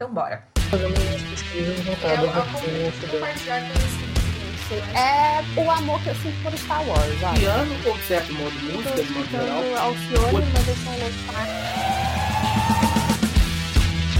Então bora. É o amor que eu sinto por Star Wars, olha. Piano certo modo música, de modo geral. Alcione, mas eu sou louca.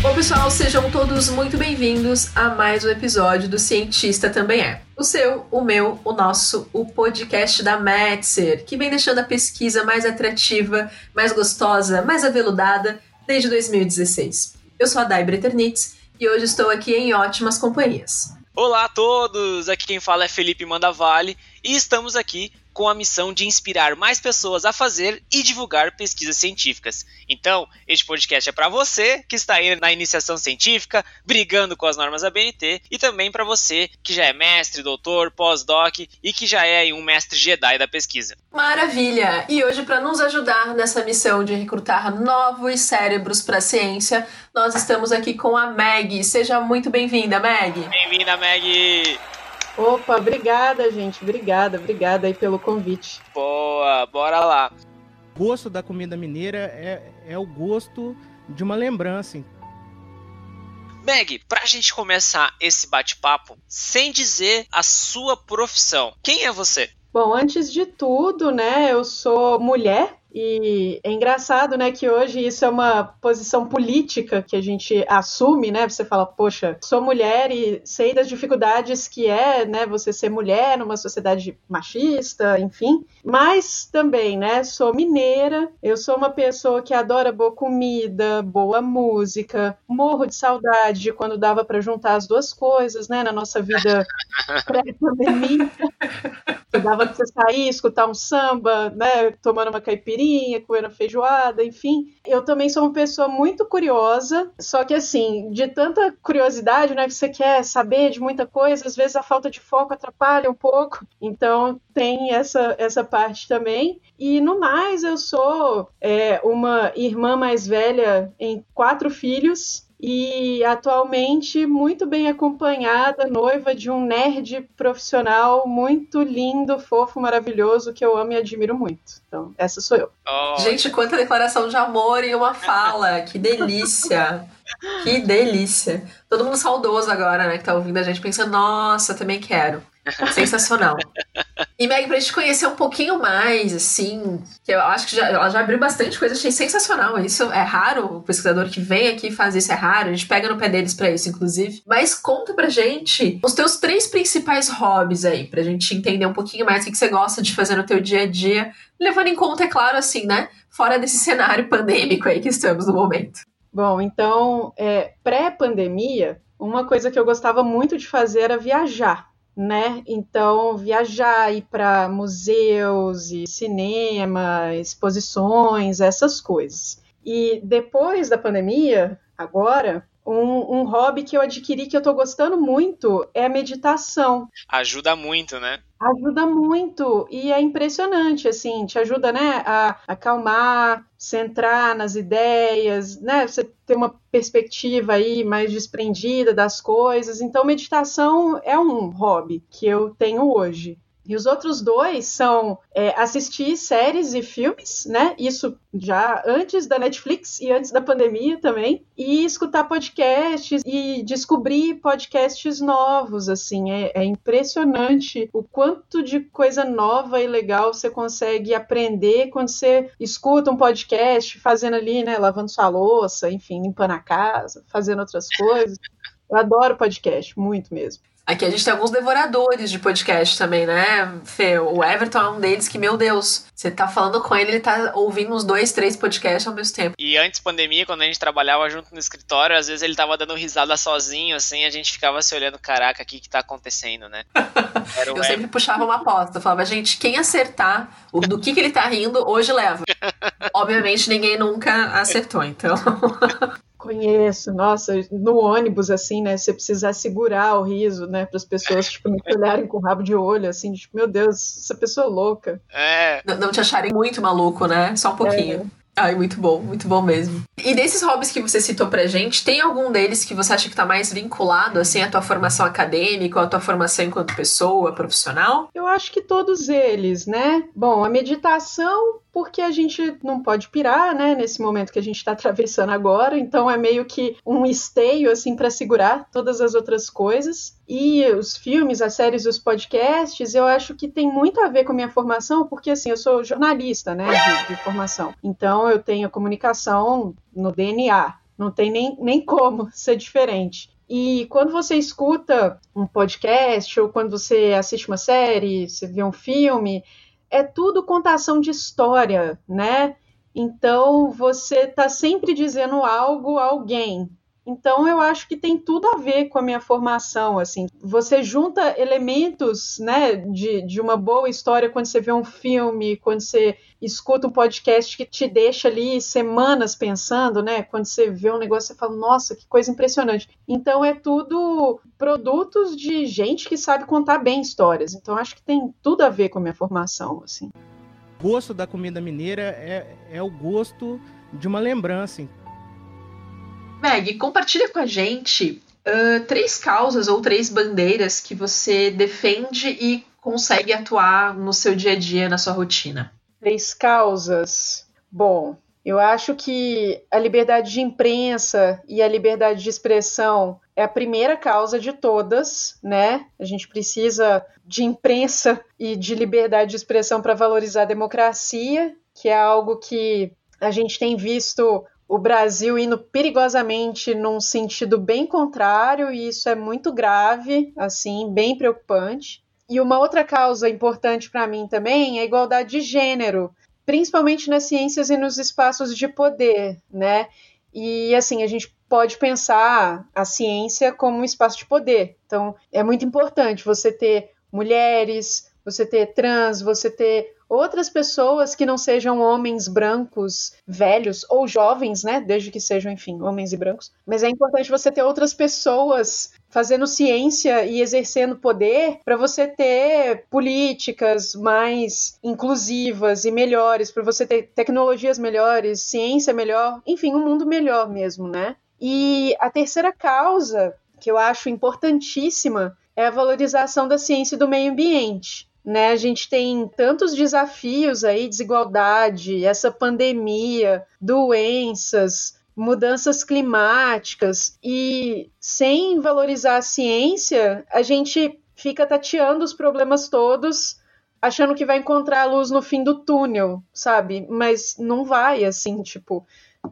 Bom, pessoal, sejam todos muito bem-vindos a mais um episódio do Cientista Também É. O seu, o meu, o nosso, o podcast da Metzer, que vem deixando a pesquisa mais atrativa, mais gostosa, mais aveludada desde 2016. Eu sou a Dai Breternitz e hoje estou aqui em ótimas companhias. Olá a todos! Aqui quem fala é Felipe Mandavale e estamos aqui com a missão de inspirar mais pessoas a fazer e divulgar pesquisas científicas. Então, este podcast é para você que está aí na iniciação científica, brigando com as normas da BNT, e também para você que já é mestre, doutor, pós-doc e que já é um mestre Jedi da pesquisa. Maravilha! E hoje, para nos ajudar nessa missão de recrutar novos cérebros para a ciência, nós estamos aqui com a Meg. Seja muito bem-vinda, Meg! Bem-vinda, Meg! Opa, obrigada, gente. Obrigada, obrigada aí pelo convite. Boa, bora lá. O gosto da comida mineira é, é o gosto de uma lembrança. Meg, pra gente começar esse bate-papo, sem dizer a sua profissão, quem é você? Bom, antes de tudo, né, eu sou mulher e é engraçado, né, que hoje isso é uma posição política que a gente assume, né? Você fala, poxa, sou mulher e sei das dificuldades que é, né, você ser mulher numa sociedade machista, enfim. Mas também, né, sou mineira, eu sou uma pessoa que adora boa comida, boa música, morro de saudade de quando dava para juntar as duas coisas, né, na nossa vida pré-pandemia. Dava pra você sair, escutar um samba, né, tomando uma caipirinha, comendo feijoada, enfim. Eu também sou uma pessoa muito curiosa, só que assim, de tanta curiosidade, né, que você quer saber de muita coisa, às vezes a falta de foco atrapalha um pouco. Então tem essa, essa parte também. E no mais, eu sou é, uma irmã mais velha em quatro filhos e atualmente muito bem acompanhada, noiva de um nerd profissional muito lindo, fofo, maravilhoso, que eu amo e admiro muito. Então, essa sou eu. Oh, Gente, quanta declaração de amor em uma fala! Que delícia! Que delícia! Todo mundo saudoso agora, né, que tá ouvindo a gente pensando, nossa, também quero. Sensacional. E Meg, pra gente conhecer um pouquinho mais, assim, que eu acho que já, ela já abriu bastante coisa, achei sensacional. Isso é raro, o pesquisador que vem aqui faz isso é raro, a gente pega no pé deles pra isso, inclusive. Mas conta pra gente os teus três principais hobbies aí, pra gente entender um pouquinho mais o que você gosta de fazer no teu dia a dia, levando em conta, é claro, assim, né, fora desse cenário pandêmico aí que estamos no momento. Bom, então, é, pré-pandemia, uma coisa que eu gostava muito de fazer era viajar. Né? Então, viajar, ir para museus e cinema, exposições, essas coisas. E depois da pandemia, agora, um, um hobby que eu adquiri que eu estou gostando muito é a meditação. ajuda muito, né? Ajuda muito e é impressionante, assim, te ajuda, né, a acalmar, centrar nas ideias, né, você ter uma perspectiva aí mais desprendida das coisas. Então, meditação é um hobby que eu tenho hoje. E os outros dois são é, assistir séries e filmes, né? Isso já antes da Netflix e antes da pandemia também. E escutar podcasts e descobrir podcasts novos, assim. É, é impressionante o quanto de coisa nova e legal você consegue aprender quando você escuta um podcast, fazendo ali, né? Lavando sua louça, enfim, limpando a casa, fazendo outras coisas. Eu adoro podcast, muito mesmo. Aqui a gente tem alguns devoradores de podcast também, né, Fê? O Everton é um deles que, meu Deus, você tá falando com ele, ele tá ouvindo uns dois, três podcasts ao mesmo tempo. E antes pandemia, quando a gente trabalhava junto no escritório, às vezes ele tava dando risada sozinho, assim, a gente ficava se olhando, caraca, o que que tá acontecendo, né? Eu sempre puxava uma aposta, eu falava, gente, quem acertar o, do que, que ele tá rindo, hoje leva. Obviamente ninguém nunca acertou, então. Conheço, nossa, no ônibus, assim, né? Você precisa segurar o riso, né? Para as pessoas, tipo, não te olharem com rabo de olho, assim, tipo, meu Deus, essa pessoa é louca. É, Não, não te acharem muito maluco, né? Só um pouquinho. Ai, muito bom, muito bom mesmo. E desses hobbies que você citou pra gente, tem algum deles que você acha que tá mais vinculado, assim, à tua formação acadêmica, ou à tua formação enquanto pessoa, profissional? Eu acho que todos eles, né? Bom, a meditação porque a gente não pode pirar, né, nesse momento que a gente está atravessando agora, então é meio que um esteio, assim, para segurar todas as outras coisas. E os filmes, as séries, os podcasts, eu acho que tem muito a ver com a minha formação, porque, assim, eu sou jornalista, né, de, de formação. Então, eu tenho comunicação no DNA, não tem nem, nem como ser diferente. E quando você escuta um podcast ou quando você assiste uma série, você vê um filme, é tudo contação de história, né? Então você está sempre dizendo algo a alguém. Então eu acho que tem tudo a ver com a minha formação, assim. Você junta elementos, né, de, de uma boa história quando você vê um filme, quando você escuta um podcast que te deixa ali semanas pensando, né? Quando você vê um negócio, você fala, nossa, que coisa impressionante. Então é tudo produtos de gente que sabe contar bem histórias. Então acho que tem tudo a ver com a minha formação, assim. O gosto da comida mineira é, é o gosto de uma lembrança. Meg, compartilha com a gente uh, três causas ou três bandeiras que você defende e consegue atuar no seu dia a dia, na sua rotina. Três causas. Bom, eu acho que a liberdade de imprensa e a liberdade de expressão é a primeira causa de todas, né? A gente precisa de imprensa e de liberdade de expressão para valorizar a democracia, que é algo que a gente tem visto o Brasil indo perigosamente num sentido bem contrário, e isso é muito grave, assim, bem preocupante. E uma outra causa importante para mim também é a igualdade de gênero, principalmente nas ciências e nos espaços de poder, né? E assim, a gente pode pensar a ciência como um espaço de poder. Então, é muito importante você ter mulheres, você ter trans, você ter outras pessoas que não sejam homens brancos velhos ou jovens, né? Desde que sejam, enfim, homens e brancos. Mas é importante você ter outras pessoas fazendo ciência e exercendo poder para você ter políticas mais inclusivas e melhores, para você ter tecnologias melhores, ciência melhor, enfim, um mundo melhor mesmo, né? E a terceira causa que eu acho importantíssima é a valorização da ciência e do meio ambiente. Né, a gente tem tantos desafios aí, desigualdade, essa pandemia, doenças, mudanças climáticas e sem valorizar a ciência, a gente fica tateando os problemas todos, achando que vai encontrar a luz no fim do túnel, sabe? Mas não vai assim, tipo,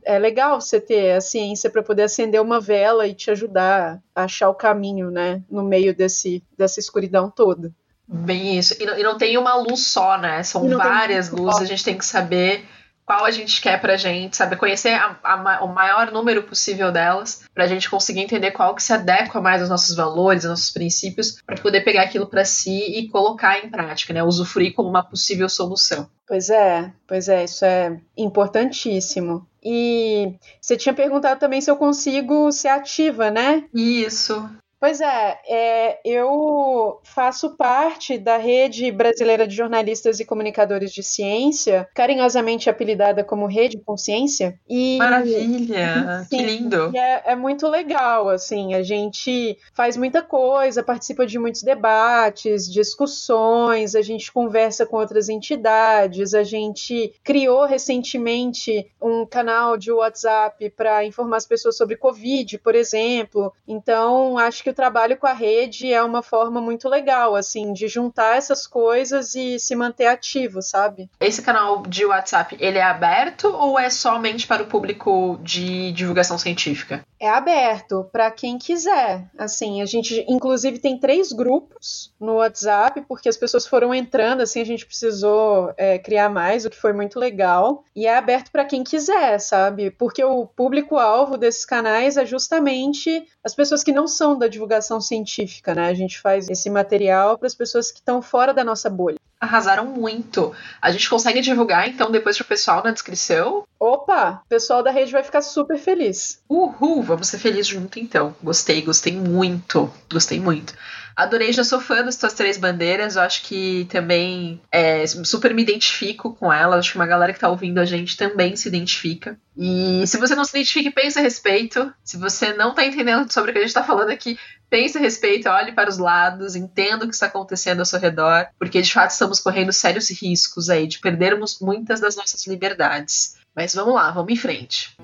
é legal você ter a ciência para poder acender uma vela e te ajudar a achar o caminho, né, no meio desse dessa escuridão toda. Bem isso. E não, e não, tem uma luz só, né? São várias luzes, a gente tem que saber qual a gente quer pra gente, saber conhecer a, a, o maior número possível delas, pra gente conseguir entender qual que se adequa mais aos nossos valores, aos nossos princípios, para poder pegar aquilo para si e colocar em prática, né? Usufruir como uma possível solução. Pois é, pois é, isso é importantíssimo. E você tinha perguntado também se eu consigo ser ativa, né? Isso. Pois é, é, eu faço parte da rede brasileira de jornalistas e comunicadores de ciência, carinhosamente apelidada como Rede Consciência. E, Maravilha! Sim, que lindo! É, é, muito legal, assim, a gente faz muita coisa, participa de muitos debates, discussões, a gente conversa com outras entidades, a gente criou recentemente um canal de WhatsApp para informar as pessoas sobre Covid, por exemplo. Então, acho que que o trabalho com a rede é uma forma muito legal, assim, de juntar essas coisas e se manter ativo, sabe? Esse canal de WhatsApp, ele é aberto ou é somente para o público de divulgação científica? É aberto para quem quiser. Assim, a gente inclusive tem três grupos no WhatsApp, porque as pessoas foram entrando, assim, a gente precisou é, criar mais, o que foi muito legal. E é aberto para quem quiser, sabe? Porque o público-alvo desses canais é justamente as pessoas que não são da divulgação científica, né? A gente faz esse material para as pessoas que estão fora da nossa bolha. Arrasaram muito. A gente consegue divulgar, então, depois pro pessoal na descrição? Opa! O pessoal da rede vai ficar super feliz. Uhul! Vamos ser felizes junto, então. Gostei, gostei muito. Gostei muito. Adorei, já sou fã das tuas três bandeiras. Eu acho que também é, super me identifico com elas. Acho que uma galera que tá ouvindo a gente também se identifica. E se você não se identifica, pense a respeito. Se você não tá entendendo sobre o que a gente tá falando aqui, pense a respeito, olhe para os lados, entenda o que está acontecendo ao seu redor, porque de fato estamos correndo sérios riscos aí de perdermos muitas das nossas liberdades. Mas vamos lá, vamos em frente.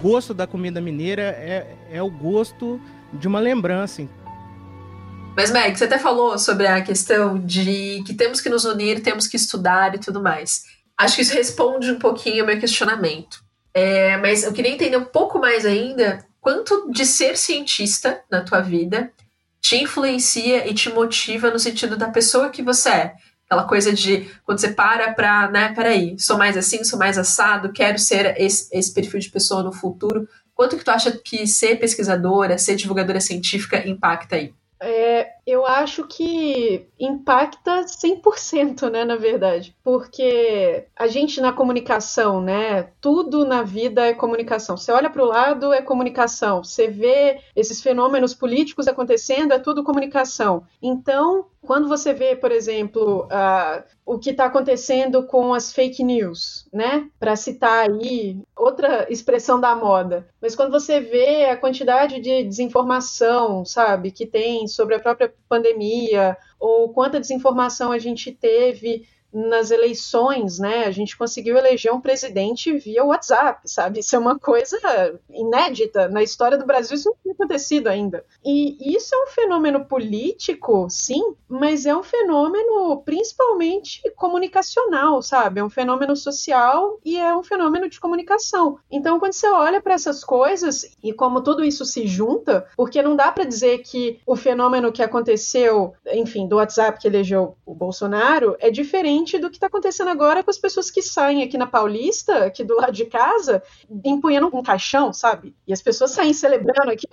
O gosto da comida mineira é, é o gosto de uma lembrança. Mas, Meg, você até falou sobre a questão de que temos que nos unir, temos que estudar e tudo mais. Acho que isso responde um pouquinho ao meu questionamento. É, mas eu queria entender um pouco mais ainda quanto de ser cientista na tua vida te influencia e te motiva no sentido da pessoa que você é. Aquela coisa de quando você para pra, né, peraí, sou mais assim, sou mais assado, quero ser esse, esse perfil de pessoa no futuro. Quanto que tu acha que ser pesquisadora, ser divulgadora científica impacta aí? É, eu acho que impacta 100%, né, na verdade. Porque a gente na comunicação, né, tudo na vida é comunicação. Você olha para o lado, é comunicação. Você vê esses fenômenos políticos acontecendo, é tudo comunicação. Então, quando você vê, por exemplo, o que está acontecendo com as fake news, né? Para citar aí outra expressão da moda. Mas quando você vê a quantidade de desinformação, sabe, que tem sobre a própria pandemia, ou quanta desinformação a gente teve nas eleições, né, a gente conseguiu eleger um presidente via WhatsApp, sabe? Isso é uma coisa inédita na história do Brasil, isso não tinha acontecido ainda. E isso é um fenômeno político, sim, mas é um fenômeno principalmente comunicacional, sabe? É um fenômeno social e é um fenômeno de comunicação. Então, quando você olha para essas coisas e como tudo isso se junta, porque não dá para dizer que o fenômeno que aconteceu, enfim, do WhatsApp que elegeu o Bolsonaro é diferente diferente do que está acontecendo agora com as pessoas que saem aqui na Paulista, aqui do lado de casa, empunhando um caixão, sabe? E as pessoas saem celebrando aqui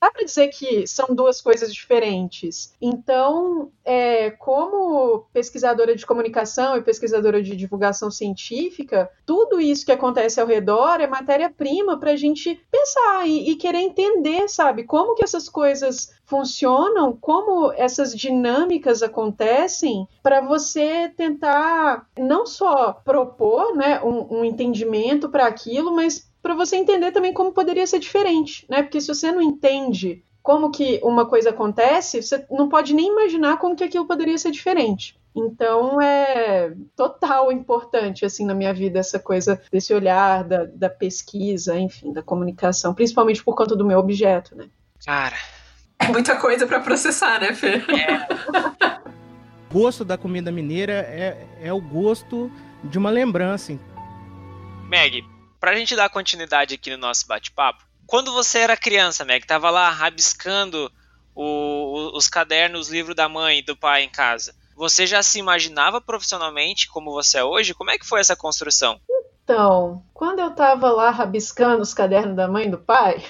dá para dizer que são duas coisas diferentes. Então, é, como pesquisadora de comunicação e pesquisadora de divulgação científica, tudo isso que acontece ao redor é matéria-prima para a gente pensar e, e, querer entender, sabe, como que essas coisas funcionam, como essas dinâmicas acontecem, para você tentar não só propor né, um, um entendimento para aquilo, mas para você entender também como poderia ser diferente, né? Porque se você não entende como que uma coisa acontece, você não pode nem imaginar como que aquilo poderia ser diferente. Então é total importante assim na minha vida essa coisa desse olhar da, da pesquisa, enfim, da comunicação, principalmente por conta do meu objeto, né? Cara, é muita coisa para processar, né, Fê? É. o gosto da comida mineira é, é o gosto de uma lembrança. Meg, Pra gente dar continuidade aqui no nosso bate-papo, quando você era criança, Meg, tava lá rabiscando o, os cadernos, o livro da mãe e do pai em casa, você já se imaginava profissionalmente como você é hoje? Como é que foi essa construção? Então, quando eu tava lá rabiscando os cadernos da mãe e do pai,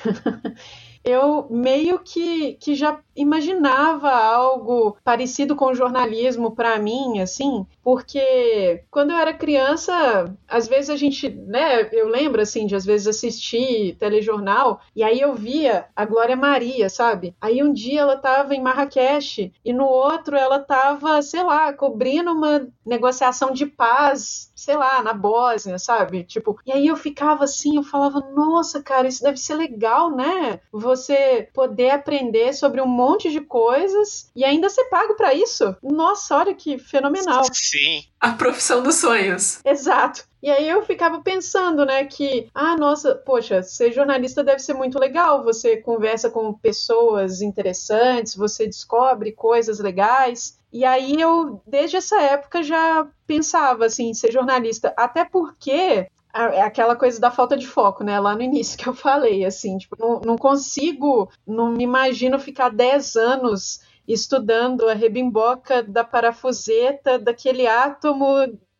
eu meio que, que já imaginava algo parecido com jornalismo para mim, assim, porque quando eu era criança, às vezes a gente, né, eu lembro assim de às vezes assistir telejornal e aí eu via a Glória Maria, sabe? Aí um dia ela tava em Marrakech e no outro ela tava, sei lá, cobrindo uma negociação de paz, sei lá, na Bósnia, sabe? Tipo, e aí eu ficava assim, eu falava, nossa, cara, isso deve ser legal, né? Você poder aprender sobre um monte de coisas e ainda ser pago para isso. Nossa, olha que fenomenal. Sim. A profissão dos sonhos. Exato. E aí eu ficava pensando, né, que, ah, nossa, poxa, ser jornalista deve ser muito legal. Você conversa com pessoas interessantes, você descobre coisas legais. E aí eu, desde essa época, já pensava assim, ser jornalista. Até porque é aquela coisa da falta de foco, né? Lá no início que eu falei, assim, tipo, não, não consigo, não me imagino ficar 10 anos estudando a rebimboca da parafuseta, daquele átomo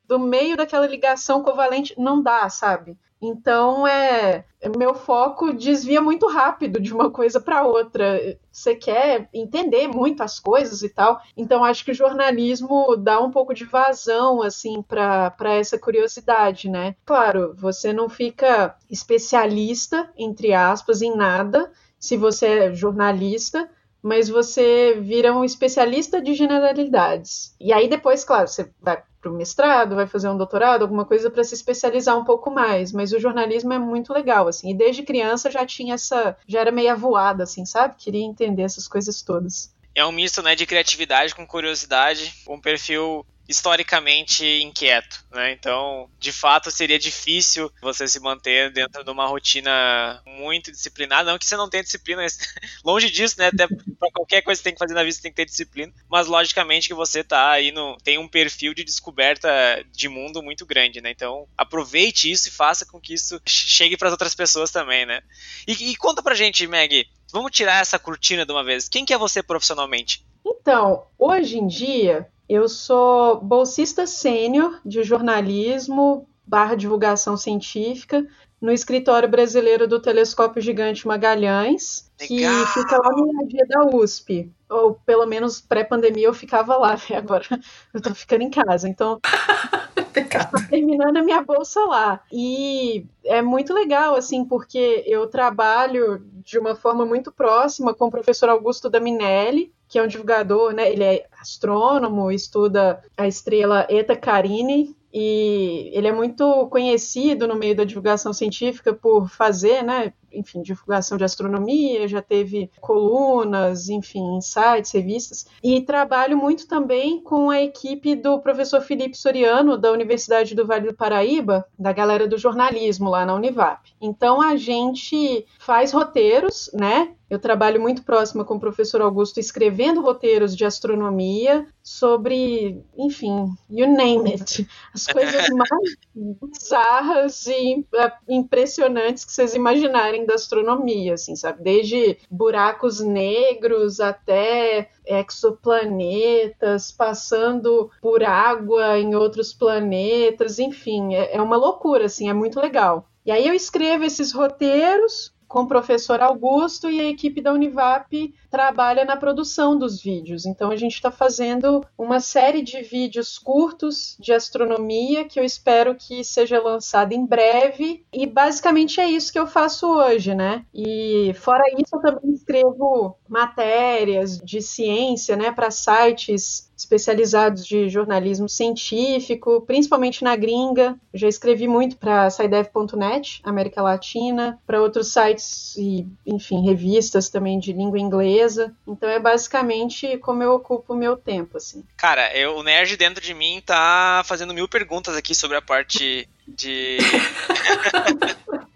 do meio daquela ligação covalente, não dá, sabe? Então é meu foco desvia muito rápido de uma coisa para outra. Você quer entender muito as coisas e tal. Então acho que o jornalismo dá um pouco de vazão assim para essa curiosidade, né? Claro, você não fica especialista entre aspas em nada se você é jornalista, mas você vira um especialista de generalidades. E aí depois, claro, você vai para o mestrado, vai fazer um doutorado, alguma coisa para se especializar um pouco mais. Mas o jornalismo é muito legal, assim. E desde criança já tinha essa, já era meio avoada, assim, sabe? Queria entender essas coisas todas. É um misto, né, de criatividade com curiosidade, um perfil historicamente inquieto, né? Então, de fato, seria difícil você se manter dentro de uma rotina muito disciplinada. Não que você não tenha disciplina, longe disso, né? Até para qualquer coisa que você tem que fazer na vida, você tem que ter disciplina. Mas, logicamente, que você tá aí no. tem um perfil de descoberta de mundo muito grande, né? Então, aproveite isso e faça com que isso chegue para as outras pessoas também, né? E, e conta pra gente, Meg, vamos tirar essa cortina de uma vez. Quem que é você profissionalmente? Então, hoje em dia, eu sou bolsista sênior de jornalismo barra divulgação científica no escritório brasileiro do Telescópio Gigante Magalhães, Legal. que fica lá no dia da USP. Ou pelo menos pré-pandemia eu ficava lá, né? agora eu tô ficando em casa. Então, tô terminando a minha bolsa lá. E é muito legal, assim, porque eu trabalho de uma forma muito próxima com o professor Augusto Daminelli, que é um divulgador, né? Ele é astrônomo, estuda a estrela Eta Carini, e ele é muito conhecido no meio da divulgação científica por fazer, né, enfim, divulgação de astronomia, já teve colunas, enfim, insights, revistas, e trabalho muito também com a equipe do professor Felipe Soriano, da Universidade do Vale do Paraíba, da galera do jornalismo lá na Univap. Então a gente faz roteiros, né? Eu trabalho muito próxima com o professor Augusto escrevendo roteiros de astronomia sobre, enfim, you name it, as coisas mais bizarras e é, impressionantes que vocês imaginarem da astronomia, assim, sabe? Desde buracos negros até exoplanetas, passando por água em outros planetas, enfim, é, é uma loucura, assim, é muito legal. E aí eu escrevo esses roteiros com o professor Augusto e a equipe da Univap trabalha na produção dos vídeos. Então a gente está fazendo uma série de vídeos curtos de astronomia que eu espero que seja lançada em breve. E basicamente é isso que eu faço hoje, né? E fora isso, eu também escrevo matérias de ciência, né, para sites especializados de jornalismo científico, principalmente na gringa. Eu já escrevi muito para SciDev.net, América Latina, para outros sites e, enfim, revistas também de língua inglesa. Então é basicamente como eu ocupo o meu tempo, assim. Cara, eu, o nerd dentro de mim tá fazendo mil perguntas aqui sobre a parte de.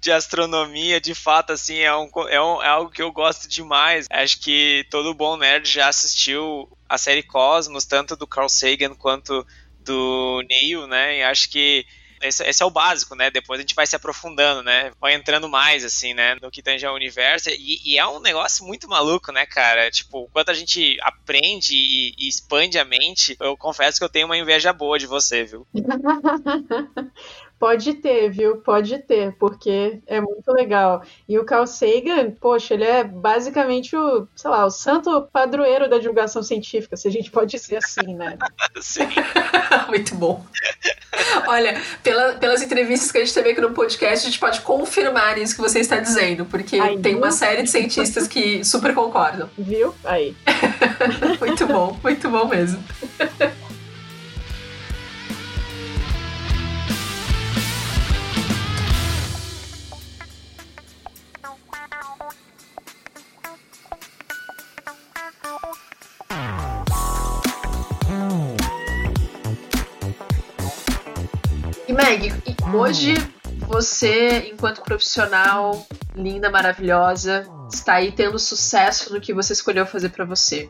de astronomia, de fato, assim, é, um, é, um, é algo que eu gosto demais. Acho que todo bom nerd já assistiu a série Cosmos, tanto do Carl Sagan quanto do Neil, né? E acho que esse, esse, é o básico, né? Depois a gente vai se aprofundando, né? Vai entrando mais, assim, né? No que tange ao universo. E, e, é um negócio muito maluco, né, cara? Tipo, quando a gente aprende e, e, expande a mente, eu confesso que eu tenho uma inveja boa de você, viu? Pode ter, viu? Pode ter, porque é muito legal. E o Carl Sagan, poxa, ele é basicamente o, sei lá, o santo padroeiro da divulgação científica, se a gente pode dizer assim, né? Sim. muito bom. Olha, pela, pelas entrevistas que a gente teve aqui no podcast, a gente pode confirmar isso que você está dizendo, porque Aí, tem uma série de cientistas que super concordam. Viu? Aí. muito bom, muito bom mesmo. Meg, hoje você, enquanto profissional linda, maravilhosa, está aí tendo sucesso no que você escolheu fazer para você.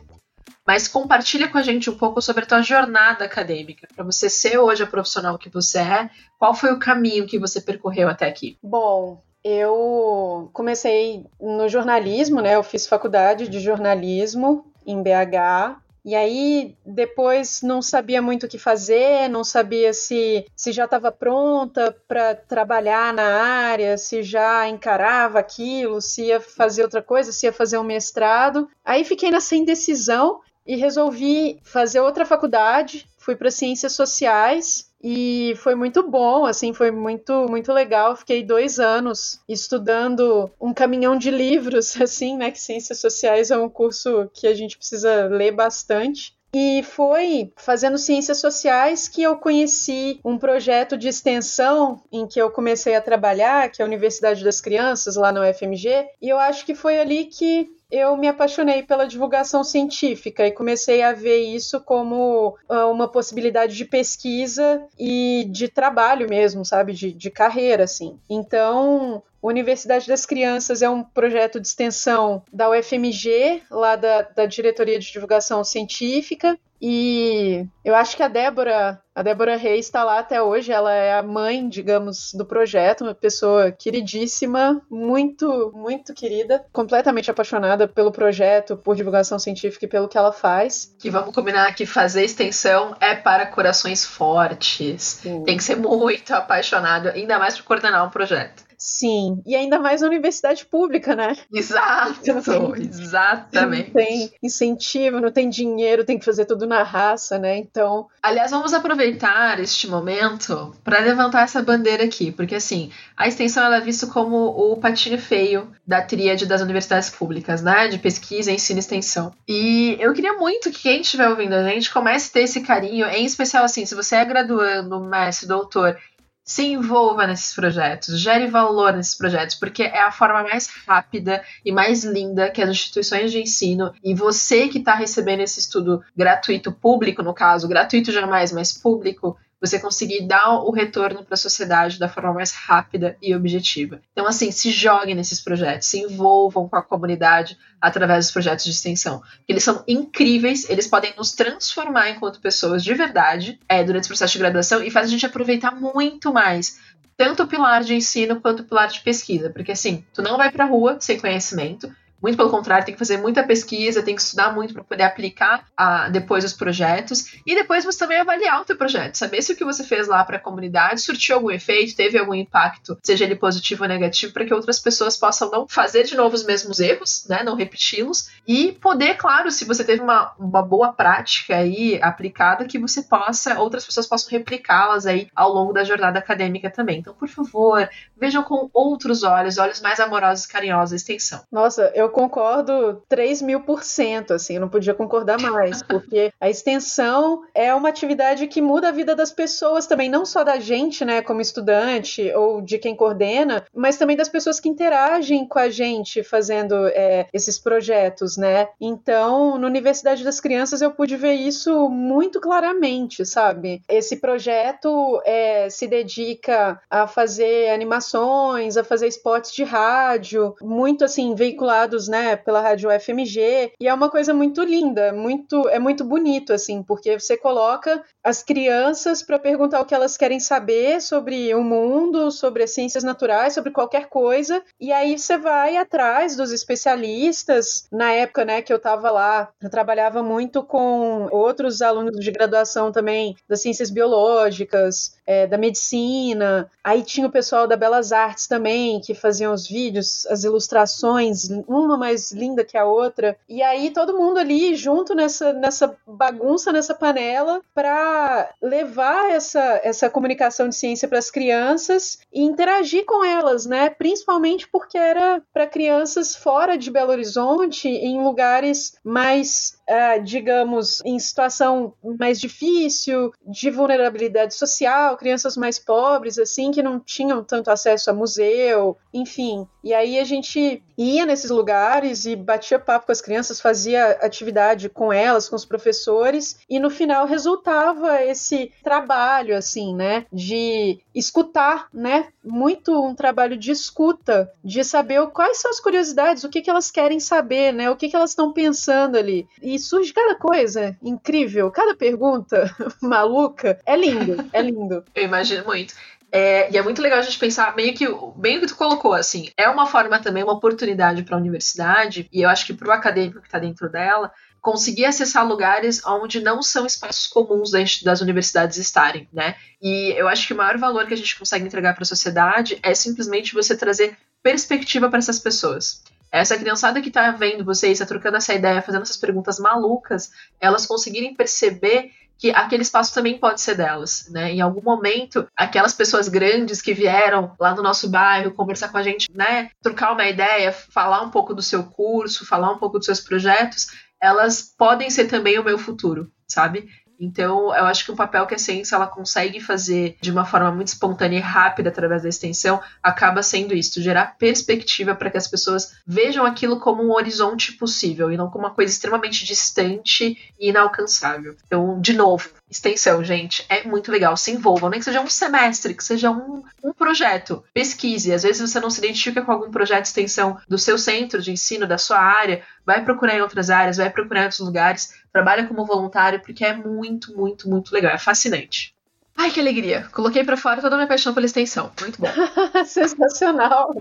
Mas compartilha com a gente um pouco sobre a tua jornada acadêmica, para você ser hoje a profissional que você é. Qual foi o caminho que você percorreu até aqui? Bom, eu comecei no jornalismo, né? Eu fiz faculdade de jornalismo em BH e aí depois não sabia muito o que fazer, não sabia se, se já estava pronta para trabalhar na área, se já encarava aquilo, se ia fazer outra coisa, se ia fazer um mestrado. Aí fiquei nessa indecisão e resolvi fazer outra faculdade. Fui para Ciências Sociais e foi muito bom, assim, foi muito, muito legal. Fiquei dois anos estudando um caminhão de livros, assim, né? Que Ciências Sociais é um curso que a gente precisa ler bastante. E foi fazendo ciências sociais que eu conheci um projeto de extensão em que eu comecei a trabalhar, que é a Universidade das Crianças, lá no UFMG, e eu acho que foi ali que eu me apaixonei pela divulgação científica e comecei a ver isso como uh, uma possibilidade de pesquisa e de trabalho mesmo, sabe? De, de carreira, assim. Então, Universidade das Crianças é um projeto de extensão da UFMG, lá da, da Diretoria de Divulgação Científica, e eu acho que a Débora, a Débora Reis está lá até hoje. Ela é a mãe, digamos, do projeto, uma pessoa queridíssima, muito, muito querida, completamente apaixonada pelo projeto, por divulgação científica e pelo que ela faz. Que vamos combinar que fazer extensão é para corações fortes. Sim. Tem que ser muito apaixonado, ainda mais para coordenar um projeto. Sim, e ainda mais na universidade pública, né? Exato, exatamente. Não tem incentivo, não tem dinheiro, tem que fazer tudo na raça, né? Então. Aliás, vamos aproveitar este momento para levantar essa bandeira aqui, porque assim, a extensão ela é vista como o patinho feio da tríade das universidades públicas, né? De pesquisa, ensino e extensão. E eu queria muito que quem estiver ouvindo a gente comece a ter esse carinho, em especial assim, se você é graduando, mestre, doutor se envolva nesses projetos, gere valor nesses projetos, porque é a forma mais rápida e mais linda que as instituições de ensino e você que está recebendo esse estudo gratuito, público no caso, gratuito jamais, mas público, você conseguir dar o retorno para a sociedade da forma mais rápida e objetiva. Então, assim, se joguem nesses projetos, se envolvam com a comunidade através dos projetos de extensão. Eles são incríveis, eles podem nos transformar enquanto pessoas de verdade é, durante o processo de graduação e faz a gente aproveitar muito mais tanto o pilar de ensino quanto o pilar de pesquisa, porque assim, tu não vai para a rua sem conhecimento, muito pelo contrário, tem que fazer muita pesquisa, tem que estudar muito para poder aplicar a, depois os projetos. E depois você também avaliar o teu projeto, saber se o que você fez lá para a comunidade surtiu algum efeito, teve algum impacto, seja ele positivo ou negativo, para que outras pessoas possam não fazer de novo os mesmos erros, né, não repeti-los. E poder, claro, se você teve uma, uma boa prática aí aplicada, que você possa, outras pessoas possam replicá-las aí ao longo da jornada acadêmica também. Então, por favor, vejam com outros olhos, olhos mais amorosos e carinhosos a extensão. Nossa, eu eu concordo 3 mil por cento, assim, não podia concordar mais, porque a extensão é uma atividade que muda a vida das pessoas também, não só da gente, né, como estudante ou de quem coordena, mas também das pessoas que interagem com a gente fazendo é, esses projetos, né? Então, na Universidade das Crianças eu pude ver isso muito claramente, sabe? Esse projeto é, se dedica a fazer animações, a fazer spots de rádio, muito assim, veiculado né, pela rádio FMG, e é uma coisa muito linda, muito é muito bonito assim, porque você coloca as crianças para perguntar o que elas querem saber sobre o mundo, sobre as ciências naturais, sobre qualquer coisa, e aí você vai atrás dos especialistas. Na época, né, que eu estava lá, eu trabalhava muito com outros alunos de graduação também das ciências biológicas, é, da medicina. Aí tinha o pessoal da Belas Artes também, que faziam os vídeos, as ilustrações, uma mais linda que a outra. E aí todo mundo ali junto nessa, nessa bagunça, nessa panela, para levar essa, essa comunicação de ciência para as crianças e interagir com elas, né? Principalmente porque era para crianças fora de Belo Horizonte, em lugares mais Uh, digamos, em situação mais difícil, de vulnerabilidade social, crianças mais pobres, assim, que não tinham tanto acesso a museu, enfim. E aí a gente ia nesses lugares e batia papo com as crianças, fazia atividade com elas, com os professores, e no final resultava esse trabalho, assim, né, de escutar, né, muito um trabalho de escuta, de saber quais são as curiosidades, o que, que elas querem saber, né, o que, que elas estão pensando ali. E surge cada coisa incrível, cada pergunta maluca. É lindo, é lindo. Eu imagino muito. É, e é muito legal a gente pensar meio que bem o que tu colocou, assim, é uma forma também, uma oportunidade para a universidade, e eu acho que para o acadêmico que está dentro dela, conseguir acessar lugares onde não são espaços comuns das universidades estarem, né? E eu acho que o maior valor que a gente consegue entregar para a sociedade é simplesmente você trazer perspectiva para essas pessoas. Essa criançada que tá vendo vocês, tá trocando essa ideia, fazendo essas perguntas malucas, elas conseguirem perceber que aquele espaço também pode ser delas, né? Em algum momento, aquelas pessoas grandes que vieram lá no nosso bairro conversar com a gente, né? Trocar uma ideia, falar um pouco do seu curso, falar um pouco dos seus projetos, elas podem ser também o meu futuro, sabe? Então, eu acho que o papel que a ciência ela consegue fazer de uma forma muito espontânea e rápida através da extensão acaba sendo isso, gerar perspectiva para que as pessoas vejam aquilo como um horizonte possível e não como uma coisa extremamente distante e inalcançável. Então, de novo, extensão, gente, é muito legal. Se envolvam, nem que seja um semestre, que seja um, um projeto. Pesquise. Às vezes você não se identifica com algum projeto de extensão do seu centro de ensino, da sua área. Vai procurar em outras áreas, vai procurar em outros lugares. Trabalha como voluntário, porque é muito, muito, muito legal. É fascinante. Ai, que alegria. Coloquei para fora toda a minha paixão pela extensão. Muito bom. Sensacional.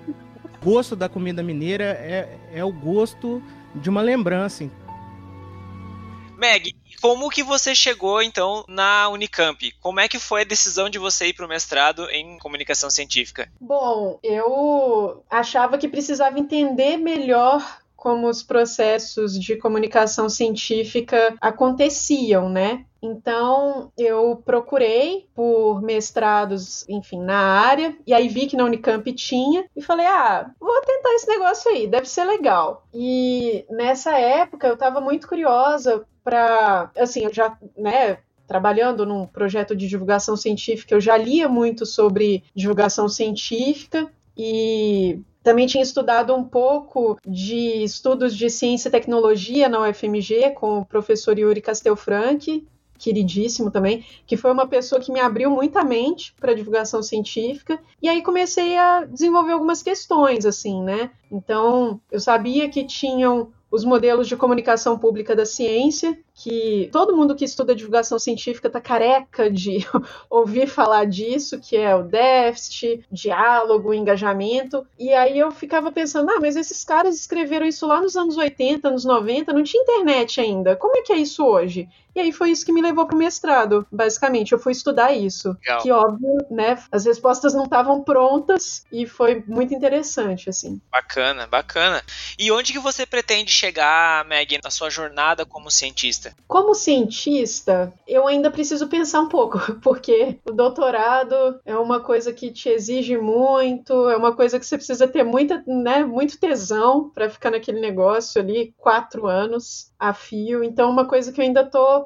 O gosto da comida mineira é, é o gosto de uma lembrança. Meg, como que você chegou então na Unicamp? Como é que foi a decisão de você ir para o mestrado em comunicação científica? Bom, eu achava que precisava entender melhor como os processos de comunicação científica aconteciam, né? Então, eu procurei por mestrados, enfim, na área, e aí vi que na Unicamp tinha, e falei: ah, vou tentar esse negócio aí, deve ser legal. E nessa época eu estava muito curiosa para. Assim, eu já, né, trabalhando num projeto de divulgação científica, eu já lia muito sobre divulgação científica e também tinha estudado um pouco de estudos de ciência e tecnologia na UFMG com o professor Yuri Castelfranchi, queridíssimo também, que foi uma pessoa que me abriu muita mente para divulgação científica, e aí comecei a desenvolver algumas questões assim, né? Então, eu sabia que tinham os modelos de comunicação pública da ciência, que todo mundo que estuda divulgação científica está careca de ouvir falar disso, que é o déficit, diálogo, engajamento. E aí eu ficava pensando, ah, mas esses caras escreveram isso lá nos anos 80, anos 90, não tinha internet ainda. Como é que é isso hoje? E aí foi isso que me levou para o mestrado, basicamente. Eu fui estudar isso. Legal. Que óbvio, né? As respostas não estavam prontas e foi muito interessante, assim. Bacana, bacana. E onde que você pretende chegar, Meg, na sua jornada como cientista? Como cientista, eu ainda preciso pensar um pouco, porque o doutorado é uma coisa que te exige muito, é uma coisa que você precisa ter muita, né, muito tesão para ficar naquele negócio ali quatro anos a fio. Então, é uma coisa que eu ainda estou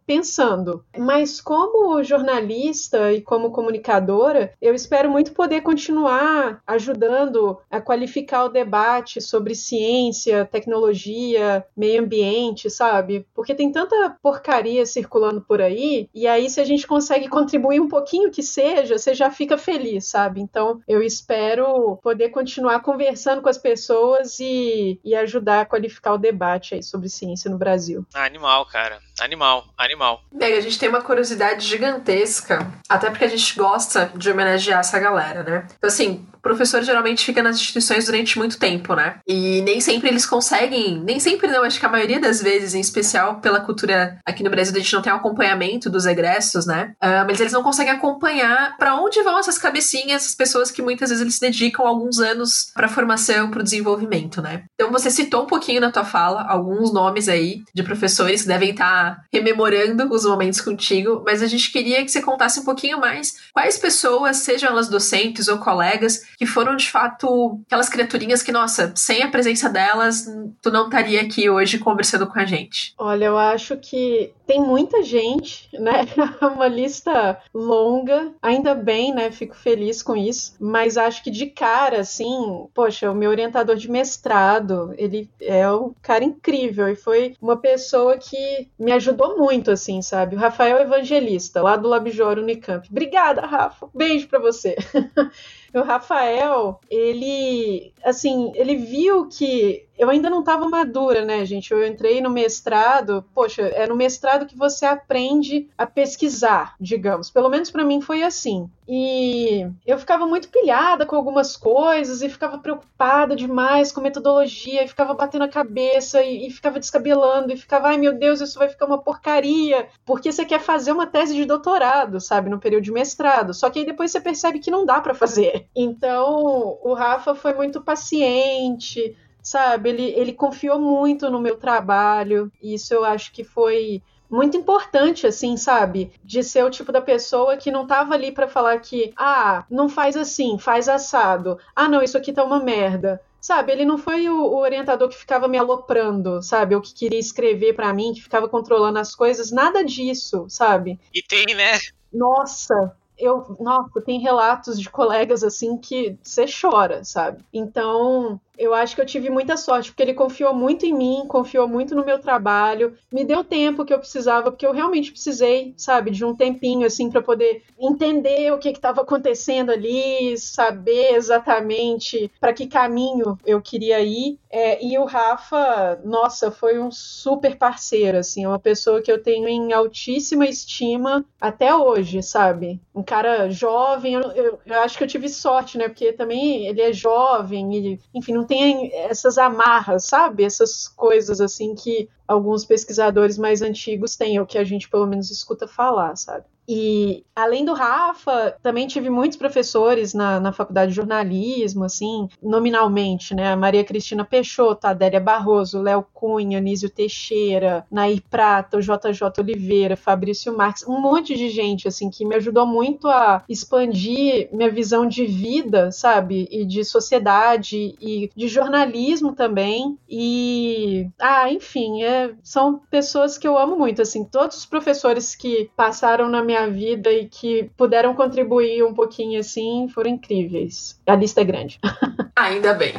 pensando. Mas como jornalista e como comunicadora, eu espero muito poder continuar ajudando a qualificar o debate sobre ciência, tecnologia, meio ambiente, sabe? Porque tem tanta porcaria circulando por aí, e aí se a gente consegue contribuir um pouquinho que seja, você já fica feliz, sabe? Então, eu espero poder continuar conversando com as pessoas e, e ajudar a qualificar o debate aí sobre ciência no Brasil. Animal, cara. Animal, animal. Bem, a gente tem uma curiosidade gigantesca, até porque a gente gosta de homenagear essa galera, né? Então, assim, professor geralmente fica nas instituições durante muito tempo, né? E nem sempre eles conseguem, nem sempre não, acho que a maioria das vezes, em especial pela cultura aqui no Brasil, a gente não tem acompanhamento dos egressos, né? Ah, mas eles não conseguem acompanhar para onde vão essas cabecinhas, essas pessoas que muitas vezes eles dedicam alguns anos para formação, para o desenvolvimento, né? Então você citou um pouquinho na tua fala alguns nomes aí de professores que devem estar rememorando os momentos contigo, mas a gente queria que você contasse um pouquinho mais quais pessoas, sejam elas docentes ou colegas, que foram de fato aquelas criaturinhas que, nossa, sem a presença delas, tu não estaria aqui hoje conversando com a gente. Olha, eu acho que tem muita gente, né? Uma lista longa. Ainda bem, né? Fico feliz com isso. Mas acho que de cara, assim, poxa, o meu orientador de mestrado, ele é um cara incrível e foi uma pessoa que me ajudou muito, assim, sabe? O Rafael Evangelista, lá do Labjor Unicamp. Obrigada, Rafa. Beijo pra você. o Rafael, ele, assim, ele viu que eu ainda não estava madura, né, gente? Eu entrei no mestrado, poxa, é no mestrado que você aprende a pesquisar, digamos. Pelo menos para mim foi assim. E eu ficava muito pilhada com algumas coisas e ficava preocupada demais com metodologia e ficava batendo a cabeça e, e ficava descabelando e ficava, ai meu Deus, isso vai ficar uma porcaria, porque você quer fazer uma tese de doutorado, sabe, no período de mestrado. Só que aí depois você percebe que não dá para fazer. Então, o Rafa foi muito paciente, sabe? Ele, ele confiou muito no meu trabalho, e isso eu acho que foi muito importante, assim, sabe? De ser o tipo da pessoa que não tava ali para falar que, ah, não faz assim, faz assado. Ah, não, isso aqui tá uma merda. Sabe, ele não foi o, o orientador que ficava me aloprando, sabe? Ou que queria escrever para mim, que ficava controlando as coisas, nada disso, sabe? E tem, né? Nossa, eu, nossa, tem relatos de colegas assim que você chora, sabe? Então, eu acho que eu tive muita sorte, porque ele confiou muito em mim, confiou muito no meu trabalho, me deu tempo que eu precisava, porque eu realmente precisei, sabe, de um tempinho, assim, para poder entender o que estava acontecendo ali, saber exatamente para que caminho eu queria ir. É, e o Rafa, nossa, foi um super parceiro, assim, é uma pessoa que eu tenho em altíssima estima até hoje, sabe? Um cara jovem, eu, eu, eu acho que eu tive sorte, né, porque também ele é jovem, e, enfim, não tem essas amarras, sabe? Essas coisas assim que alguns pesquisadores mais antigos têm, ou que a gente pelo menos escuta falar, sabe? E além do Rafa, também tive muitos professores na, na faculdade de jornalismo, assim, nominalmente, né? Maria Cristina Peixoto, Adélia Barroso, Léo Cunha, Anísio Teixeira, Nair Prata, o JJ Oliveira, Fabrício Marques, um monte de gente, assim, que me ajudou muito a expandir minha visão de vida, sabe? E de sociedade e de jornalismo também. E, ah, enfim, é, são pessoas que eu amo muito, assim, todos os professores que passaram na minha vida e que puderam contribuir um pouquinho assim foram incríveis. A lista é grande. Ainda bem.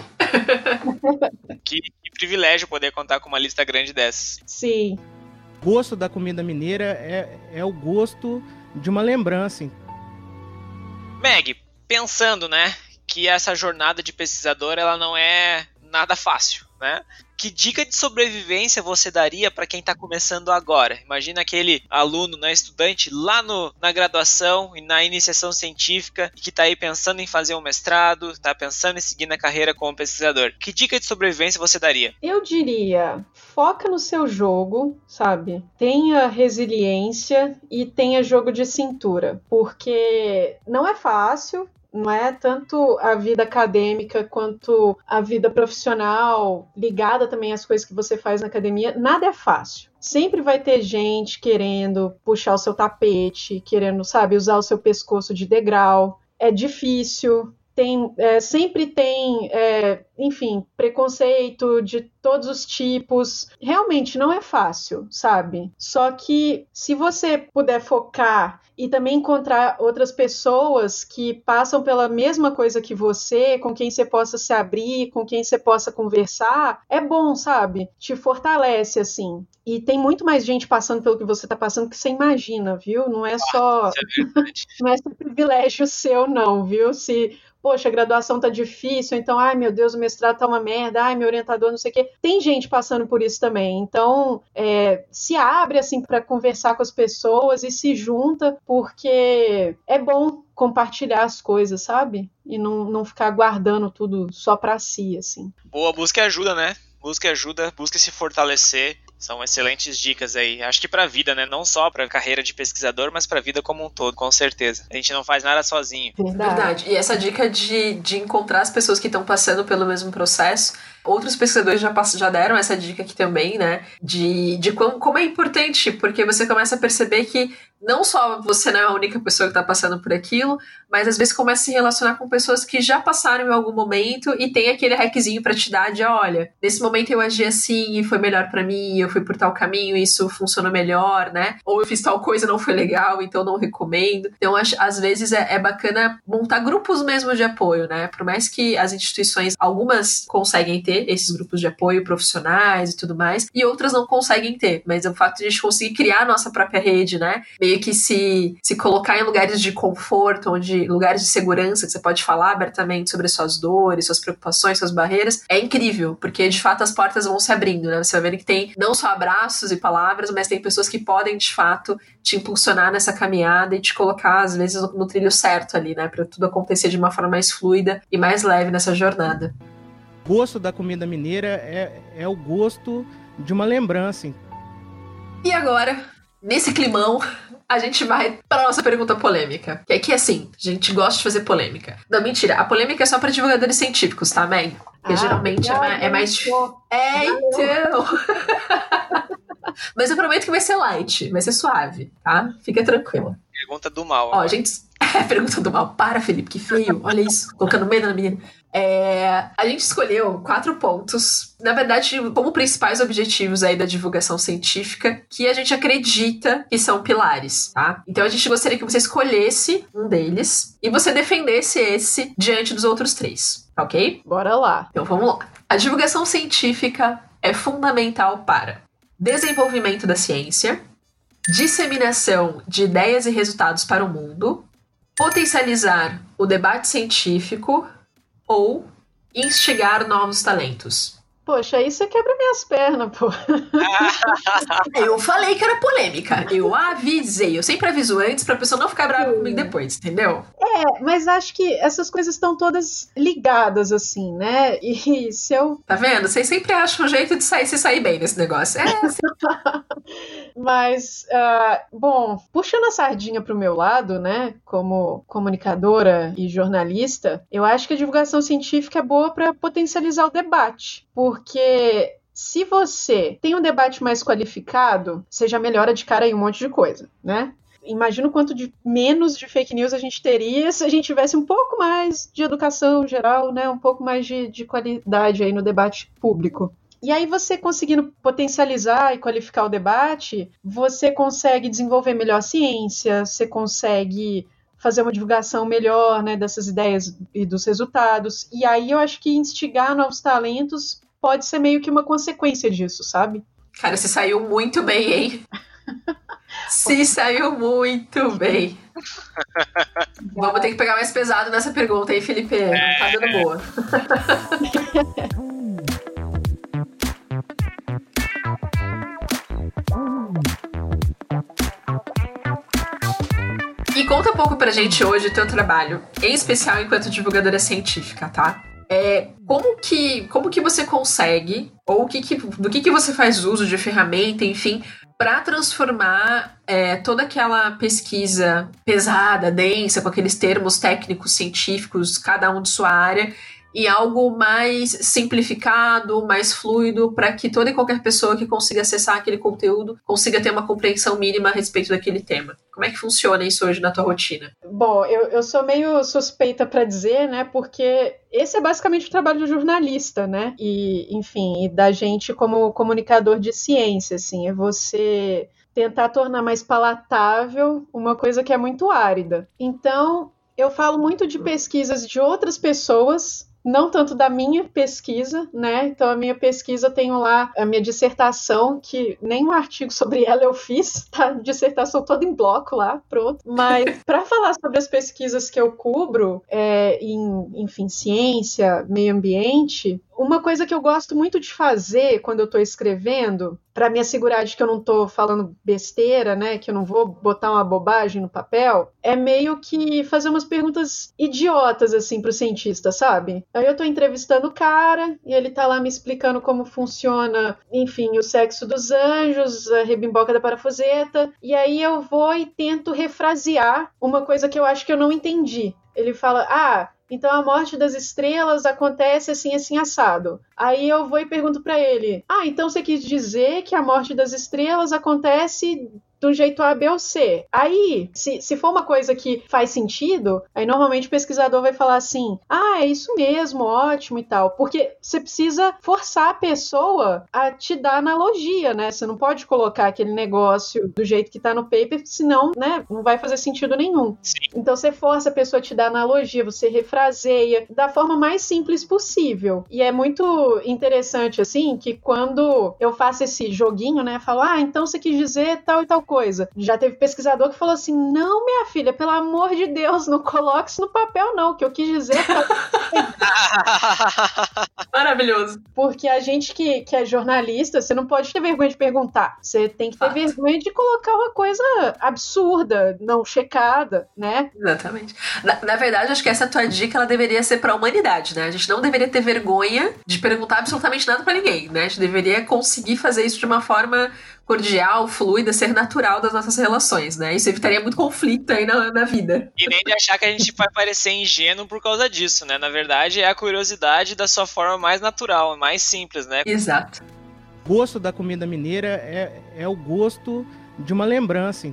que, que privilégio poder contar com uma lista grande dessas. Sim. O gosto da comida mineira é, é o gosto de uma lembrança. Meg, pensando, né, que essa jornada de pesquisador ela não é nada fácil, né? Que dica de sobrevivência você daria para quem está começando agora? Imagina aquele aluno, né, estudante lá no, na graduação e na iniciação científica que está aí pensando em fazer um mestrado, está pensando em seguir na carreira como pesquisador. Que dica de sobrevivência você daria? Eu diria, foca no seu jogo, sabe? Tenha resiliência e tenha jogo de cintura, porque não é fácil, não é tanto a vida acadêmica quanto a vida profissional, ligada também às coisas que você faz na academia, nada é fácil. Sempre vai ter gente querendo puxar o seu tapete, querendo, sabe, usar o seu pescoço de degrau. É difícil, tem, é, sempre tem, é, enfim, preconceito de todos os tipos. Realmente não é fácil, sabe? Só que se você puder focar e também encontrar outras pessoas que passam pela mesma coisa que você, com quem você possa se abrir, com quem você possa conversar, é bom, sabe? Te fortalece assim. E tem muito mais gente passando pelo que você está passando que você imagina, viu? Não é só Ah, não é só privilégio seu não, viu? Se poxa, a graduação tá difícil, então, ai meu Deus, o mestrado tá uma merda, ai meu orientador, não sei o quê. Tem gente passando por isso também. Então, é, se abre assim para conversar com as pessoas e se junta, porque é bom compartilhar as coisas, sabe? E não, não ficar guardando tudo só pra si, assim. Boa, busca ajuda, né? Busca ajuda, busca se fortalecer. São excelentes dicas aí. Acho que pra vida, né? Não só pra carreira de pesquisador, mas pra vida como um todo, com certeza. A gente não faz nada sozinho. Verdade. Verdade. E essa dica de, de encontrar as pessoas que estão passando pelo mesmo processo. Outros pesquisadores já, pass- já deram essa dica aqui também, né? De, de como, como é importante, porque você começa a perceber que não só você não é a única pessoa que está passando por aquilo, mas às vezes começa a se relacionar com pessoas que já passaram em algum momento e tem aquele hackzinho para te dar de, olha, nesse momento eu agi assim e foi melhor para mim, eu fui por tal caminho isso funcionou melhor, né? Ou eu fiz tal coisa não foi legal, então não recomendo. Então, às vezes é, é bacana montar grupos mesmo de apoio, né? Por mais que as instituições, algumas conseguem ter esses grupos de apoio profissionais e tudo mais, e outras não conseguem ter. Mas o fato de a gente conseguir criar a nossa própria rede, né? Que se, se colocar em lugares de conforto, onde lugares de segurança, que você pode falar abertamente sobre suas dores, suas preocupações, suas barreiras, é incrível, porque de fato as portas vão se abrindo, né? Você vai vendo que tem não só abraços e palavras, mas tem pessoas que podem de fato te impulsionar nessa caminhada e te colocar, às vezes, no, no trilho certo ali, né? Pra tudo acontecer de uma forma mais fluida e mais leve nessa jornada. O gosto da comida mineira é, é o gosto de uma lembrança. E agora, nesse climão, a gente vai para nossa pergunta polêmica. Que é que assim, a gente gosta de fazer polêmica. Não, mentira. A polêmica é só para divulgadores científicos, tá, Meg? Porque Ah, geralmente é, já ma- é mais. É, então. Mas eu prometo que vai ser light, vai ser suave, tá? Fica tranquila. Pergunta do mal. Ó, gente. É, pergunta do mal. Para, Felipe, que feio. Olha isso. Colocando medo na menina. É, a gente escolheu quatro pontos, na verdade, como principais objetivos aí da divulgação científica, que a gente acredita que são pilares, tá? Então a gente gostaria que você escolhesse um deles e você defendesse esse diante dos outros três, tá ok? Bora lá. Então vamos lá. A divulgação científica é fundamental para desenvolvimento da ciência, disseminação de ideias e resultados para o mundo, potencializar o debate científico ou instigar novos talentos. Poxa, aí você quebra minhas pernas, pô. Eu falei que era polêmica. Eu avisei. Eu sempre aviso antes pra pessoa não ficar brava comigo depois, entendeu? É, mas acho que essas coisas estão todas ligadas, assim, né? E se eu. Tá vendo? Vocês sempre acham um jeito de sair, se sair bem nesse negócio. É, Mas, ah, bom, puxando a sardinha pro meu lado, né? Como comunicadora e jornalista, eu acho que a divulgação científica é boa para potencializar o debate. Porque se você tem um debate mais qualificado, você já melhora de cara aí um monte de coisa, né? Imagina o quanto de menos de fake news a gente teria se a gente tivesse um pouco mais de educação geral, né? Um pouco mais de, de qualidade aí no debate público. E aí você conseguindo potencializar e qualificar o debate, você consegue desenvolver melhor a ciência, você consegue fazer uma divulgação melhor, né, dessas ideias e dos resultados. E aí eu acho que instigar novos talentos pode ser meio que uma consequência disso, sabe? Cara, você saiu muito bem, hein? Se saiu muito bem. Vamos ter que pegar mais pesado nessa pergunta aí, Felipe. Não tá dando boa. conta um pouco pra gente hoje o teu trabalho, em especial enquanto divulgadora científica, tá? É, como que como que você consegue ou que que, do que que você faz uso de ferramenta, enfim, para transformar é, toda aquela pesquisa pesada, densa, com aqueles termos técnicos científicos, cada um de sua área, em algo mais simplificado, mais fluido, para que toda e qualquer pessoa que consiga acessar aquele conteúdo consiga ter uma compreensão mínima a respeito daquele tema. Como é que funciona isso hoje na tua rotina? Bom, eu, eu sou meio suspeita para dizer, né? Porque esse é basicamente o trabalho do jornalista, né? E, enfim, e da gente como comunicador de ciência, assim, é você tentar tornar mais palatável uma coisa que é muito árida. Então, eu falo muito de pesquisas de outras pessoas não tanto da minha pesquisa, né? Então a minha pesquisa eu tenho lá a minha dissertação, que nem um artigo sobre ela eu fiz, tá? Dissertação toda em bloco lá, pronto. Mas para falar sobre as pesquisas que eu cubro é, em, enfim, ciência, meio ambiente, uma coisa que eu gosto muito de fazer quando eu estou escrevendo, para me assegurar de que eu não estou falando besteira, né, que eu não vou botar uma bobagem no papel, é meio que fazer umas perguntas idiotas assim pro cientista, sabe? Aí eu estou entrevistando o cara e ele tá lá me explicando como funciona, enfim, o sexo dos anjos, a rebimboca da parafuseta, e aí eu vou e tento refrasear uma coisa que eu acho que eu não entendi. Ele fala: "Ah, então a morte das estrelas acontece assim, assim, assado. Aí eu vou e pergunto para ele: Ah, então você quis dizer que a morte das estrelas acontece do jeito A, B ou C. Aí, se, se for uma coisa que faz sentido, aí normalmente o pesquisador vai falar assim: ah, é isso mesmo, ótimo e tal. Porque você precisa forçar a pessoa a te dar analogia, né? Você não pode colocar aquele negócio do jeito que tá no paper, senão, né, não vai fazer sentido nenhum. Sim. Então você força a pessoa a te dar analogia, você refraseia da forma mais simples possível. E é muito interessante, assim, que quando eu faço esse joguinho, né, falo, ah, então você quis dizer tal e tal coisa. Já teve pesquisador que falou assim: não, minha filha, pelo amor de Deus, não coloque isso no papel, não. O que eu quis dizer Maravilhoso. porque a gente que, que é jornalista, você não pode ter vergonha de perguntar. Você tem que ter Fato. vergonha de colocar uma coisa absurda, não checada, né? Exatamente. Na, na verdade, acho que essa tua dica ela deveria ser para a humanidade, né? A gente não deveria ter vergonha de perguntar absolutamente nada para ninguém, né? A gente deveria conseguir fazer isso de uma forma cordial, fluida, ser natural das nossas relações, né? Isso evitaria muito conflito aí na, na vida. E nem de achar que a gente vai parecer ingênuo por causa disso, né? Na verdade, é a curiosidade da sua forma mais natural, mais simples, né? Exato. O gosto da comida mineira é, é o gosto de uma lembrança.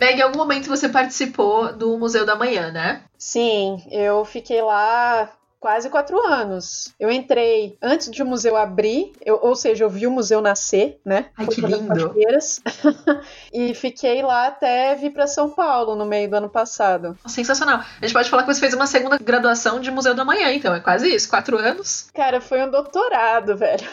Meg, em algum momento você participou do Museu da Manhã, né? Sim, eu fiquei lá quase quatro anos. Eu entrei antes de o museu abrir, eu, ou seja, eu vi o museu nascer, né? Ai, que lindo! e fiquei lá até vir para São Paulo no meio do ano passado. Sensacional. A gente pode falar que você fez uma segunda graduação de Museu da Manhã, então é quase isso, quatro anos. Cara, foi um doutorado, velho.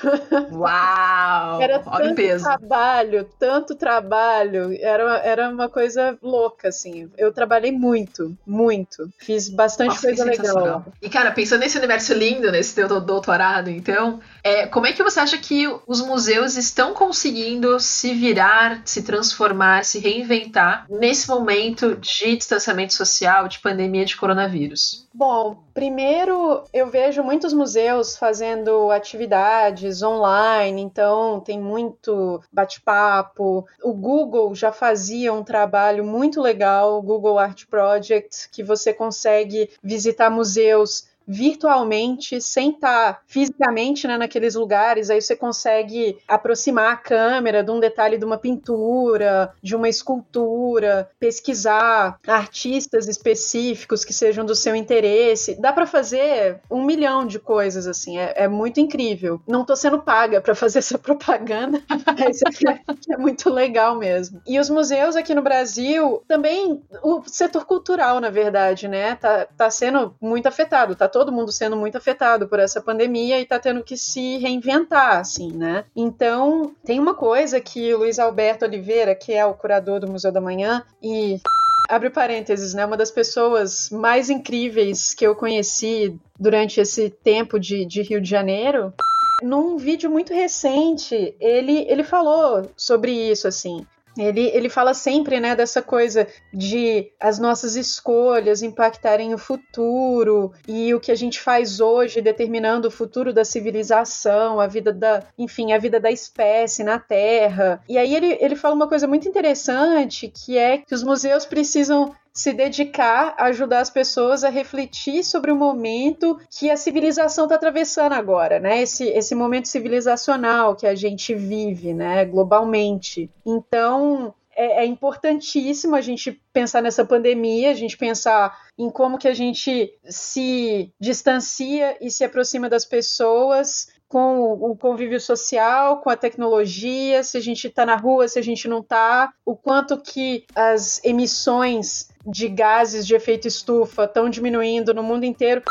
Uau! Era tanto peso. trabalho, tanto trabalho, era, era uma coisa louca, assim. Eu trabalhei muito, muito. Fiz bastante Nossa, coisa legal. E, cara, pensando nesse universo lindo, nesse teu doutorado, então, é, como é que você acha que os museus estão conseguindo se virar, se transformar, se reinventar nesse momento de distanciamento social, de pandemia de coronavírus? Bom, primeiro eu vejo muitos museus fazendo atividades online, então tem muito bate-papo. O Google já fazia um trabalho muito legal, o Google Art Project, que você consegue visitar museus virtualmente, sem estar fisicamente né, naqueles lugares, aí você consegue aproximar a câmera de um detalhe de uma pintura, de uma escultura, pesquisar artistas específicos que sejam do seu interesse. Dá para fazer um milhão de coisas assim, é, é muito incrível. Não tô sendo paga para fazer essa propaganda, mas é, é muito legal mesmo. E os museus aqui no Brasil, também o setor cultural, na verdade, né, tá, tá sendo muito afetado, tá todo mundo sendo muito afetado por essa pandemia e tá tendo que se reinventar, assim, né? Então, tem uma coisa que Luiz Alberto Oliveira, que é o curador do Museu da Manhã, e abre parênteses, né? Uma das pessoas mais incríveis que eu conheci durante esse tempo de, de Rio de Janeiro. Num vídeo muito recente, ele, ele falou sobre isso, assim. Ele, ele fala sempre né, dessa coisa de as nossas escolhas impactarem o futuro e o que a gente faz hoje determinando o futuro da civilização, a vida da, enfim, a vida da espécie na Terra. E aí ele, ele fala uma coisa muito interessante que é que os museus precisam se dedicar a ajudar as pessoas a refletir sobre o momento que a civilização está atravessando agora, né? Esse, esse momento civilizacional que a gente vive, né? Globalmente. Então, é, é, importantíssimo a gente pensar nessa pandemia, a gente pensar em como que a gente se distancia e se aproxima das pessoas com o convívio social, com a tecnologia, se a gente está na rua, se a gente não está, o quanto que as emissões de gases de efeito estufa estão diminuindo no mundo inteiro.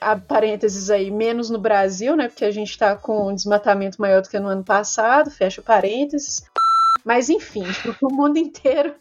Há parênteses aí, menos no Brasil, né? Porque a gente está com um desmatamento maior do que no ano passado, fecha parênteses. Mas enfim, o mundo inteiro.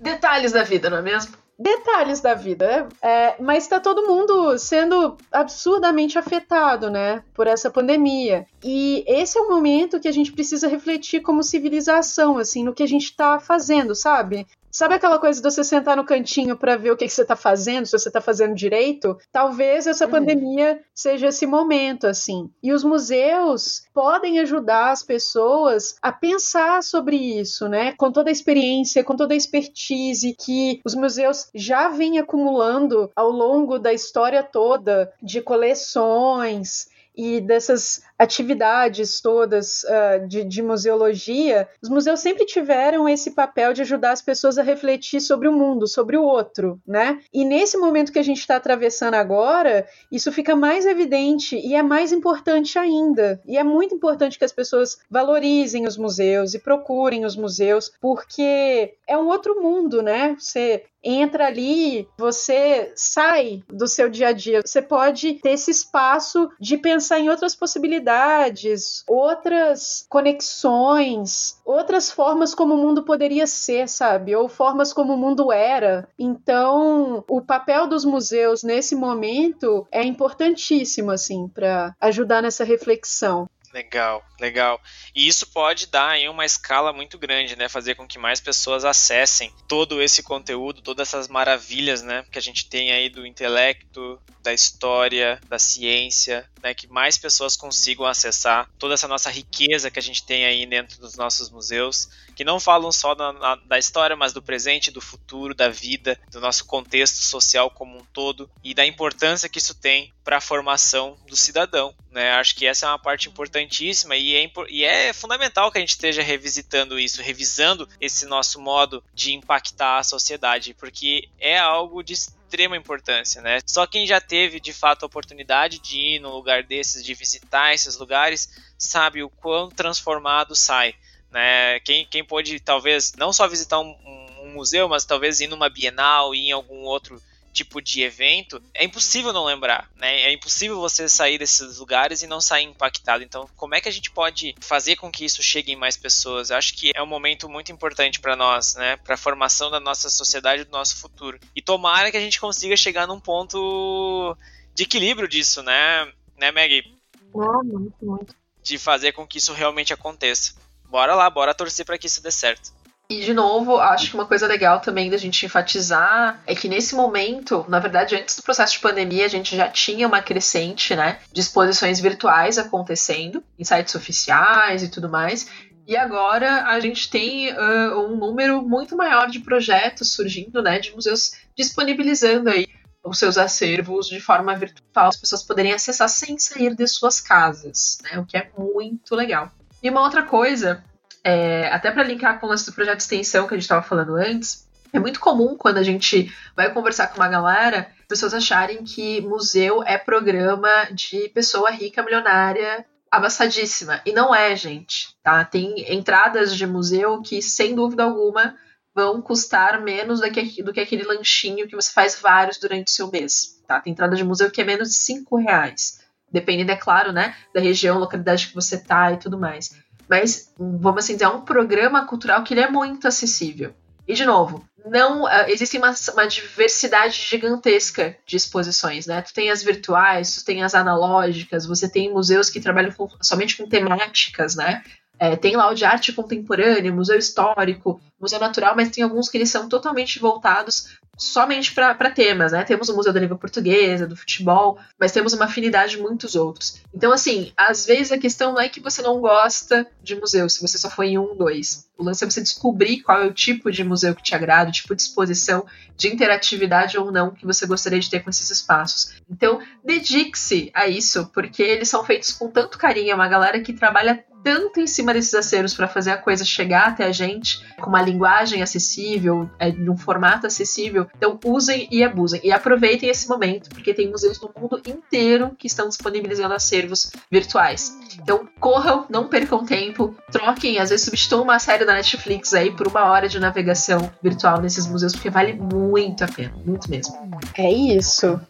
Detalhes da vida, não é mesmo? detalhes da vida. É, mas está todo mundo sendo absurdamente afetado, né, por essa pandemia. E esse é o momento que a gente precisa refletir como civilização, assim, no que a gente está fazendo, sabe? Sabe aquela coisa de você sentar no cantinho para ver o que, que você está fazendo, se você está fazendo direito? Talvez essa uhum. pandemia seja esse momento, assim. E os museus podem ajudar as pessoas a pensar sobre isso, né? Com toda a experiência, com toda a expertise que os museus já vêm acumulando ao longo da história toda de coleções e dessas atividades todas uh, de, de, museologia, os museus sempre tiveram esse papel de ajudar as pessoas a refletir sobre o mundo, sobre o outro, né? E nesse momento que a gente está atravessando agora, isso fica mais evidente e é mais importante ainda. E é muito importante que as pessoas valorizem os museus e procurem os museus, porque é um outro mundo, né? Você entra ali, você sai do seu dia a dia, você pode ter esse espaço de pensar em outras possibilidades outras conexões, outras formas como o mundo poderia ser, sabe? Ou formas como o mundo era. Então, o papel dos museus nesse momento é importantíssimo, assim, para ajudar nessa reflexão. Legal, legal. E isso pode dar em uma escala muito grande, né? Fazer com que mais pessoas acessem todo esse conteúdo, todas essas maravilhas, né? Que a gente tem aí do intelecto, da história, da ciência, né? Que mais pessoas consigam acessar toda essa nossa riqueza que a gente tem aí dentro dos nossos museus, que não falam só da, da história, mas do presente, do futuro, da vida, do nosso contexto social como um todo e da importância que isso tem para a formação do cidadão. Né? Acho que essa é uma parte importantíssima e é, e é fundamental que a gente esteja revisitando isso, revisando esse nosso modo de impactar a sociedade, porque é algo de extrema importância, né? Só quem já teve de fato a oportunidade de ir num lugar desses, de visitar esses lugares, sabe o quão transformado sai. Né? Quem, quem pode talvez não só visitar um, um, um museu, mas talvez ir numa Bienal, ir em algum outro tipo de evento, é impossível não lembrar, né? É impossível você sair desses lugares e não sair impactado. Então, como é que a gente pode fazer com que isso chegue em mais pessoas? Eu acho que é um momento muito importante para nós, né? Para a formação da nossa sociedade, do nosso futuro. E tomara que a gente consiga chegar num ponto de equilíbrio disso, né? Né, Maggie? Muito, muito. De fazer com que isso realmente aconteça. Bora lá, bora torcer para que isso dê certo. E, de novo, acho que uma coisa legal também da gente enfatizar é que nesse momento, na verdade, antes do processo de pandemia, a gente já tinha uma crescente, né, de exposições virtuais acontecendo, em sites oficiais e tudo mais. E agora a gente tem uh, um número muito maior de projetos surgindo, né, de museus disponibilizando aí os seus acervos de forma virtual, as pessoas poderem acessar sem sair de suas casas, né, o que é muito legal. E uma outra coisa é, até para linkar com o nosso projeto de extensão que a gente estava falando antes, é muito comum quando a gente vai conversar com uma galera, pessoas acharem que museu é programa de pessoa rica, milionária, abassadíssima. E não é, gente. Tá? Tem entradas de museu que, sem dúvida alguma, vão custar menos do que, do que aquele lanchinho que você faz vários durante o seu mês. Tá? Tem entrada de museu que é menos de 5 reais. Dependendo, é claro, né, da região, localidade que você tá e tudo mais mas vamos assim dizer, é um programa cultural que ele é muito acessível. E de novo, não uh, existe uma, uma, diversidade gigantesca de exposições, né? Tu tem as virtuais, tu tem as analógicas, você tem museus que trabalham com, somente com temáticas, né? É, tem lá o de arte contemporânea, museu histórico, museu natural, mas tem alguns que eles são totalmente voltados somente para temas, né? Temos o Museu da Língua Portuguesa, do futebol, mas temos uma afinidade de muitos outros. Então, assim, às vezes a questão não é que você não gosta de museu, se você só foi em um, dois. O lance é você descobrir qual é o tipo de museu que te agrada, o tipo de exposição, de interatividade ou não que você gostaria de ter com esses espaços. Então, dedique-se a isso, porque eles são feitos com tanto carinho, é uma galera que trabalha tanto em cima desses acervos para fazer a coisa chegar até a gente com uma linguagem acessível, é, de um formato acessível. Então usem e abusem e aproveitem esse momento, porque tem museus no mundo inteiro que estão disponibilizando acervos virtuais. Então corram, não percam tempo, troquem, às vezes substituam uma série da Netflix aí por uma hora de navegação virtual nesses museus, porque vale muito a pena, muito mesmo. É isso.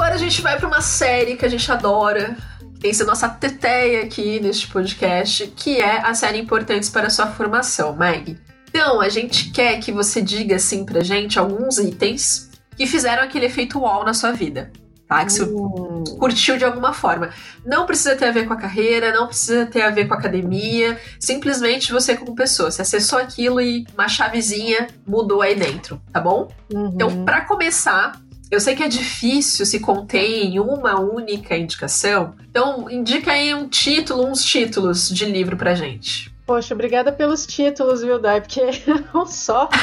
Agora a gente vai para uma série que a gente adora, que tem sido nossa teteia aqui neste podcast, que é a série Importantes para a Sua Formação, Meg. Então, a gente quer que você diga assim pra gente alguns itens que fizeram aquele efeito wall na sua vida. Tá? Que você Hum. curtiu de alguma forma. Não precisa ter a ver com a carreira, não precisa ter a ver com a academia. Simplesmente você, como pessoa, você acessou aquilo e uma chavezinha mudou aí dentro, tá bom? Uhum. Então, para começar, eu sei que é difícil se conter em uma única indicação. Então, indica aí um título, uns títulos de livro pra gente. Poxa, obrigada pelos títulos, viu, Dai? Porque não só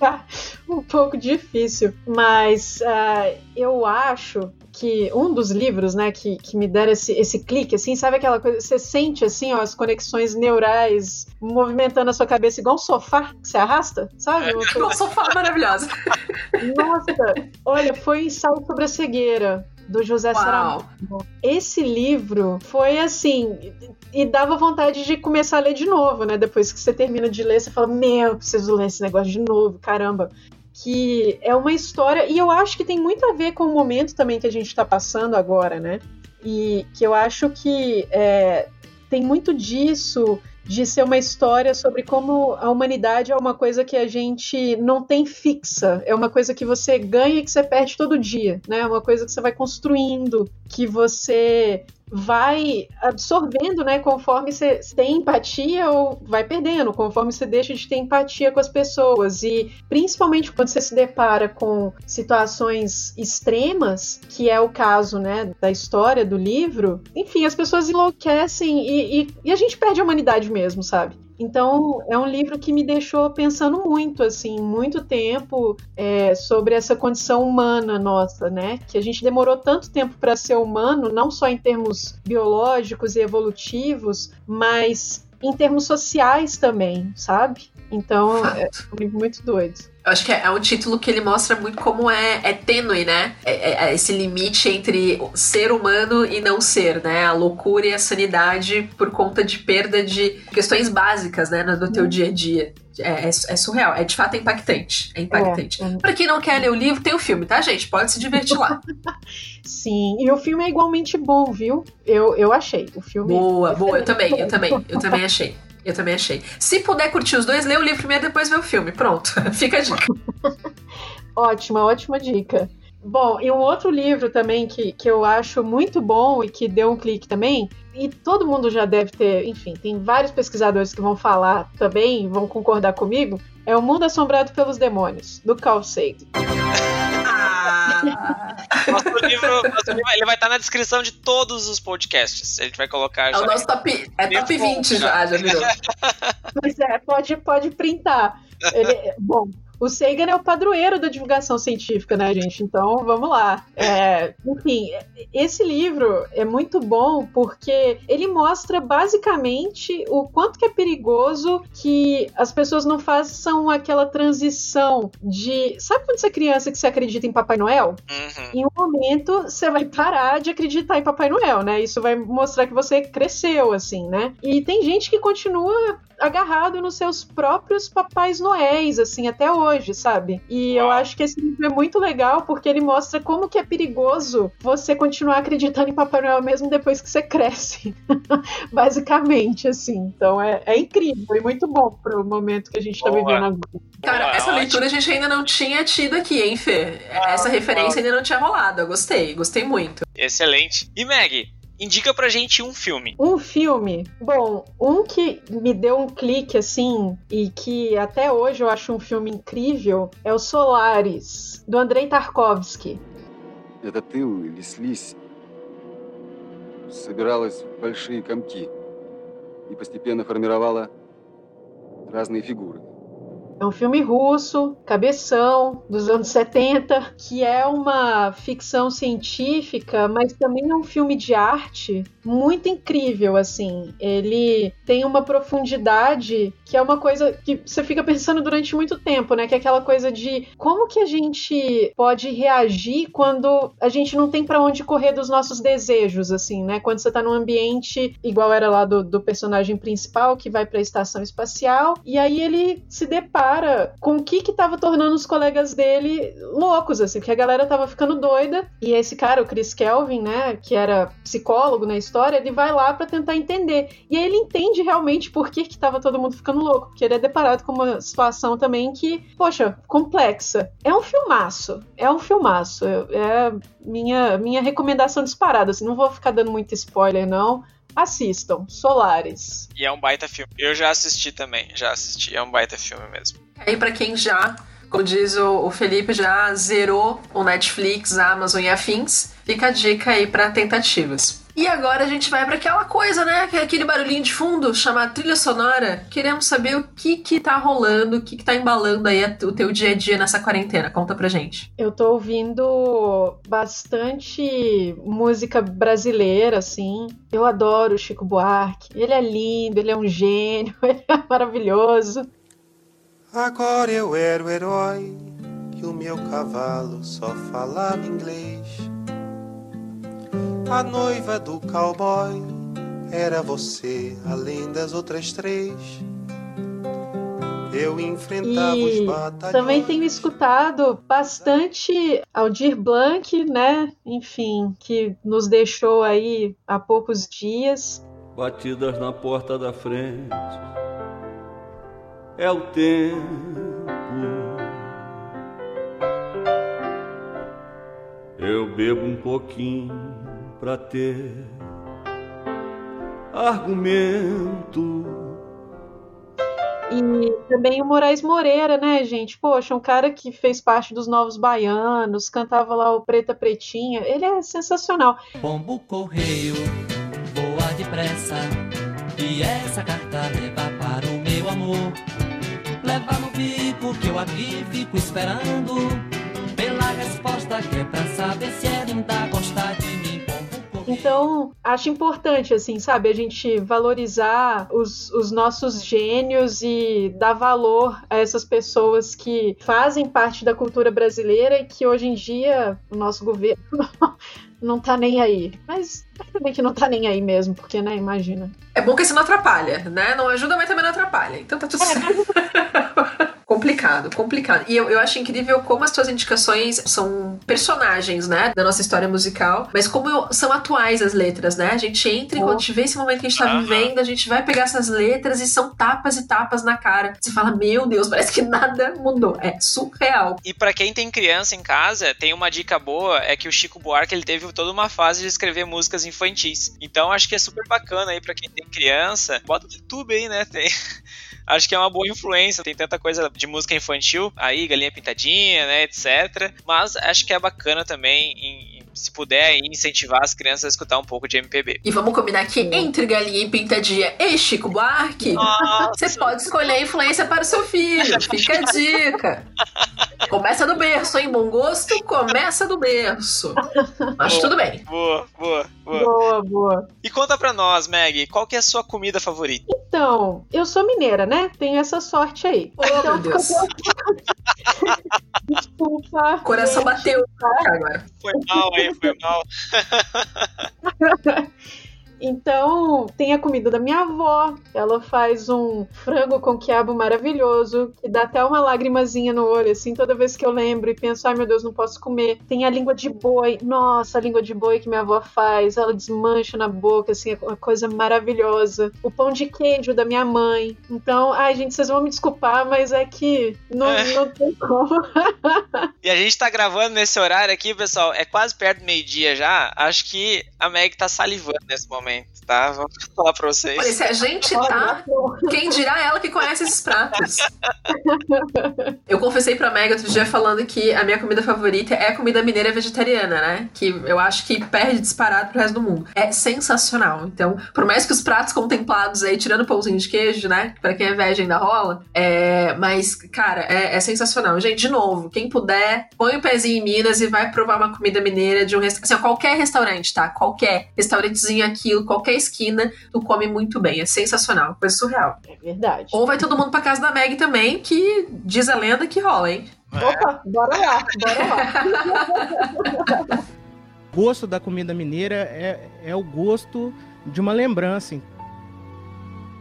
um pouco difícil. Mas uh, eu acho que um dos livros, né, que, que me deram esse, esse clique, assim, sabe aquela coisa, você sente, assim, ó, as conexões neurais movimentando a sua cabeça igual um sofá que você arrasta, sabe? Uma coisa- Um sofá maravilhosa. Nossa, olha, foi ensaio sobre a cegueira do José. Saramago. Esse livro foi assim, e dava vontade de começar a ler de novo, né? Depois que você termina de ler, você fala: Meu, eu preciso ler esse negócio de novo, caramba. Que é uma história, e eu acho que tem muito a ver com o momento também que a gente está passando agora, né? E que eu acho que é, tem muito disso de ser uma história sobre como a humanidade é uma coisa que a gente não tem fixa, é uma coisa que você ganha e que você perde todo dia, né? É uma coisa que você vai construindo, que você vai absorvendo, né, conforme você tem empatia ou vai perdendo, conforme você deixa de ter empatia com as pessoas. E principalmente quando você se depara com situações extremas, que é o caso, né, da história do livro, enfim, as pessoas enlouquecem e, e, e a gente perde a humanidade mesmo, sabe? Então, é um livro que me deixou pensando muito, assim, muito tempo é, sobre essa condição humana nossa, né? Que a gente demorou tanto tempo para ser humano, não só em termos biológicos e evolutivos, mas em termos sociais também, sabe? Então, é um livro muito doido. Eu acho que é, é, um título que ele mostra muito como é, é tênue, né? É, é, é esse limite entre ser humano e não ser, né? A loucura e a sanidade por conta de perda de questões básicas, né? No teu uhum. dia a dia. É, é, é, surreal, é de fato impactante. É impactante. É, Pra quem não quer ler o livro, tem o filme, tá, gente? Pode se divertir lá. Sim, e o filme é igualmente bom, viu? Eu, eu achei. O filme. Boa, boa, eu também, eu também, eu também achei. Eu também achei. Se puder curtir os dois, lê o livro primeiro, depois vê o filme. Pronto, fica a dica. ótima, ótima dica. Bom, e um outro livro também que, que eu acho muito bom e que deu um clique também, e todo mundo já deve ter, enfim, tem vários pesquisadores que vão falar também, vão concordar comigo, é O Mundo Assombrado pelos Demônios, do Carl Sagan. nosso, livro, nosso livro, ele vai estar na descrição de todos os podcasts. A gente vai colocar. É o nosso top, é top 20 já, já virou. Pois é, pode, pode printar. Ele, bom, o Sagan é o padroeiro da divulgação científica, né, gente? Então, vamos lá. É, enfim, esse livro é muito bom porque ele mostra basicamente o quanto que é perigoso que as pessoas não façam aquela transição de. Sabe quando você é criança que você acredita em Papai Noel? Uhum. Em um momento você vai parar de acreditar em Papai Noel, né? Isso vai mostrar que você cresceu, assim, né? E tem gente que continua agarrado nos seus próprios papais noéis, assim, até hoje, sabe? E eu acho que esse livro é muito legal porque ele mostra como que é perigoso você continuar acreditando em Papai Noel mesmo depois que você cresce. Basicamente, assim. Então é, é incrível e muito bom pro momento que a gente tá Boa. vivendo agora. Cara, essa leitura a gente ainda não tinha tido aqui, hein, Fê? Essa referência ainda não tinha rolado. Eu gostei, gostei muito. Excelente. E Meg, indica pra gente um filme. Um filme? Bom, um que me deu um clique assim e que até hoje eu acho um filme incrível é o Solaris, do Andrei Tarkovsky. Это ты или слизь собиралась в большие комки и постепенно формировала разные фигуры. É um filme russo, cabeção, dos anos 70, que é uma ficção científica, mas também é um filme de arte muito incrível, assim. Ele tem uma profundidade que é uma coisa que você fica pensando durante muito tempo, né? Que é aquela coisa de como que a gente pode reagir quando a gente não tem para onde correr dos nossos desejos, assim, né? Quando você tá num ambiente igual era lá do, do personagem principal que vai para a estação espacial e aí ele se depara com o que que tava tornando os colegas dele loucos, assim, que a galera tava ficando doida e esse cara, o Chris Kelvin, né, que era psicólogo na história, ele vai lá para tentar entender. E aí ele entende realmente por que que tava todo mundo ficando louco, porque ele é deparado com uma situação também que, poxa, complexa. É um filmaço, é um filmaço. É minha, minha recomendação disparada, assim, não vou ficar dando muito spoiler, não. Assistam, Solares. E é um baita filme. Eu já assisti também, já assisti, é um baita filme mesmo. Aí para quem já como diz o, o, Felipe, já zerou o Netflix, a Amazon e afins. Fica a dica aí para tentativas. E agora a gente vai para aquela coisa, né? É aquele barulhinho de fundo, chamado trilha sonora. Queremos saber o que que tá rolando, o que que tá embalando aí o teu dia a dia nessa quarentena. Conta pra gente. Eu tô ouvindo bastante música brasileira, assim. Eu adoro o Chico Buarque. Ele é lindo, ele é um gênio, ele é maravilhoso. Agora eu era o herói e o meu cavalo só falava inglês. A noiva do cowboy era você, além das outras três. Eu enfrentava e os batalhões. Também tenho escutado bastante Aldir Blanc, né? Enfim, que nos deixou aí há poucos dias. batidas na porta da frente. É o tempo. Eu bebo um pouquinho pra ter argumento. E também o Moraes Moreira, né, gente? Poxa, um cara que fez parte dos Novos Baianos, cantava lá o Preta Pretinha. Ele é sensacional. Pombo correio, voa depressa. E essa carta leva para o meu amor. Leva no bico que eu aqui fico esperando. Pela resposta que é pra saber se ela ainda gosta de mim. Então, acho importante, assim, sabe, a gente valorizar os, os nossos gênios e dar valor a essas pessoas que fazem parte da cultura brasileira e que hoje em dia o nosso governo não tá nem aí. Mas também que não tá nem aí mesmo, porque, né, imagina. É bom que isso não atrapalha, né? Não ajuda, mas também não atrapalha. Então tá tudo certo. complicado, complicado. E eu, eu acho incrível como as tuas indicações são personagens, né, da nossa história musical, mas como eu- são atuais as letras, né? A gente entra e quando a gente vê esse momento que a gente tá vivendo, a gente vai pegar essas letras e são tapas e tapas na cara. Você fala, meu Deus, parece que nada mudou. É surreal. E pra quem tem criança em casa, tem uma dica boa, é que o Chico Buarque ele teve toda uma fase de escrever músicas infantis. Então acho que é super bacana aí pra quem tem criança. Bota no YouTube aí, né? Tem Acho que é uma boa influência, tem tanta coisa de música infantil, aí galinha pintadinha, né, etc. Mas acho que é bacana também em- se puder aí, incentivar as crianças a escutar um pouco de MPB. E vamos combinar que entre Galinha e Pintadinha e Chico Buarque, Nossa. você pode escolher a influência para o seu filho. Fica a dica. Começa do berço, hein? Bom gosto, começa do berço. Mas Boa. tudo bem. Boa, boa, boa. Boa, boa. E conta pra nós, Meg, qual que é a sua comida favorita? Então, eu sou mineira, né? Tenho essa sorte aí. Oh, então, meu Deus. Desculpa. O coração bateu agora. Foi mal aí, foi mal. Então, tem a comida da minha avó. Ela faz um frango com quiabo maravilhoso, que dá até uma lagrimazinha no olho, assim, toda vez que eu lembro e penso, ai meu Deus, não posso comer. Tem a língua de boi. Nossa, a língua de boi que minha avó faz. Ela desmancha na boca, assim, é uma coisa maravilhosa. O pão de queijo da minha mãe. Então, ai, gente, vocês vão me desculpar, mas é que não, É. não tem como. E a gente tá gravando nesse horário aqui, pessoal, é quase perto do meio-dia já. Acho que a Meg tá salivando nesse momento, tá? Vou falar pra vocês. Olha, se a gente tá, quem dirá ela que conhece esses pratos? Eu confessei pra Meg outro dia falando que a minha comida favorita é a comida mineira vegetariana, né? Que eu acho que perde disparado pro resto do mundo. É sensacional. Então, por mais que os pratos contemplados aí, tirando pãozinho de queijo, né? Pra quem é vegem ainda rola. É, mas, cara, é, é sensacional. Gente, de novo, quem puder, põe o pezinho em Minas e vai provar uma comida mineira de um restaurante. Assim, qualquer restaurante, tá? Qualquer restaurantezinho qualquer esquina, tu come muito bem. É sensacional. Coisa surreal. É verdade. Ou vai todo mundo pra casa da Meg também, que diz a lenda que rola, hein? Opa, bora lá, bora lá. O gosto da comida mineira é, é o gosto de uma lembrança.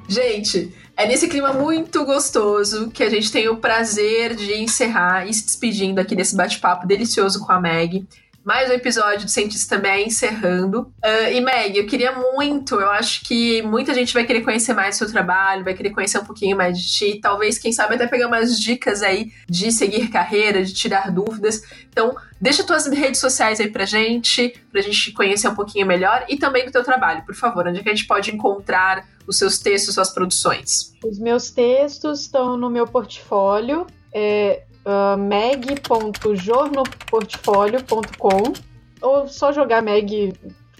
Gente, é nesse clima muito gostoso que a gente tem o prazer de encerrar e se despedindo aqui desse bate-papo delicioso com a Meg. Mais um episódio do Cientista também encerrando. Ah, e Meg, eu queria muito, eu acho que muita gente vai querer conhecer mais do seu trabalho, vai querer conhecer um pouquinho mais de ti, talvez, quem sabe, até pegar umas dicas aí de seguir carreira, de tirar dúvidas. Então, deixa tuas redes sociais aí pra gente, pra gente conhecer um pouquinho melhor e também do teu trabalho, por favor, onde é que a gente pode encontrar os seus textos, suas produções. Os meus textos estão no meu portfólio, é uh, meg.jornoportfolio.com ou só jogar Meg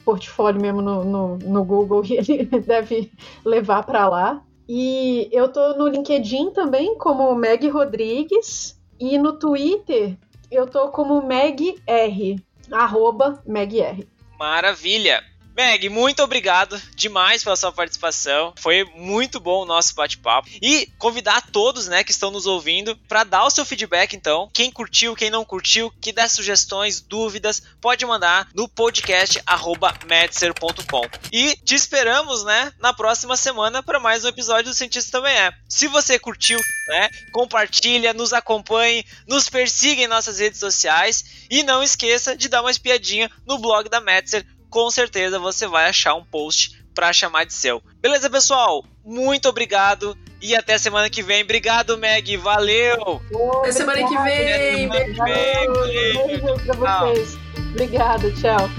Portfólio mesmo no, no, no Google e ele deve levar para lá. E eu tô no LinkedIn também como Meg Rodrigues e no Twitter eu tô como Meg R, arroba Meg R. Maravilha! Meg, muito obrigado demais pela sua participação. Foi muito bom o nosso bate-papo. E convidar todos, né, que estão nos ouvindo para dar o seu feedback, então. Quem curtiu, quem não curtiu, que der sugestões, dúvidas, pode mandar no podcast medser.com. E te esperamos, né, na próxima semana para mais um episódio do Cientista Também É. Se você curtiu, né, compartilha, nos acompanhe, nos persiga em nossas redes sociais e não esqueça de dar uma espiadinha no blog da Metzer com certeza você vai achar um post pra chamar de seu. Beleza, pessoal? Muito obrigado e até semana que vem. Obrigado, Meg. Valeu! Até semana que vem. Semana que vem. Valeu. Beijo pra vocês. Obrigada, tchau.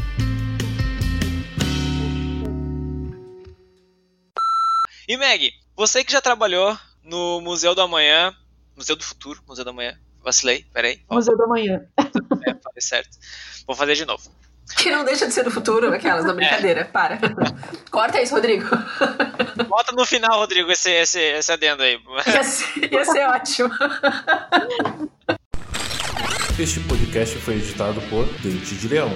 E Meg, você que já trabalhou no Museu do Amanhã, Museu do Futuro, Museu do Amanhã, vacilei, peraí. Ó, Museu da Manhã. é, falei certo. Vou fazer de novo. Que não deixa de ser do futuro, aquelas da brincadeira. Para. Corta isso, Rodrigo. Bota no final, Rodrigo, esse, esse, esse adendo aí. Ia ser, ia ser ótimo. Este podcast foi editado por Dente de Leão.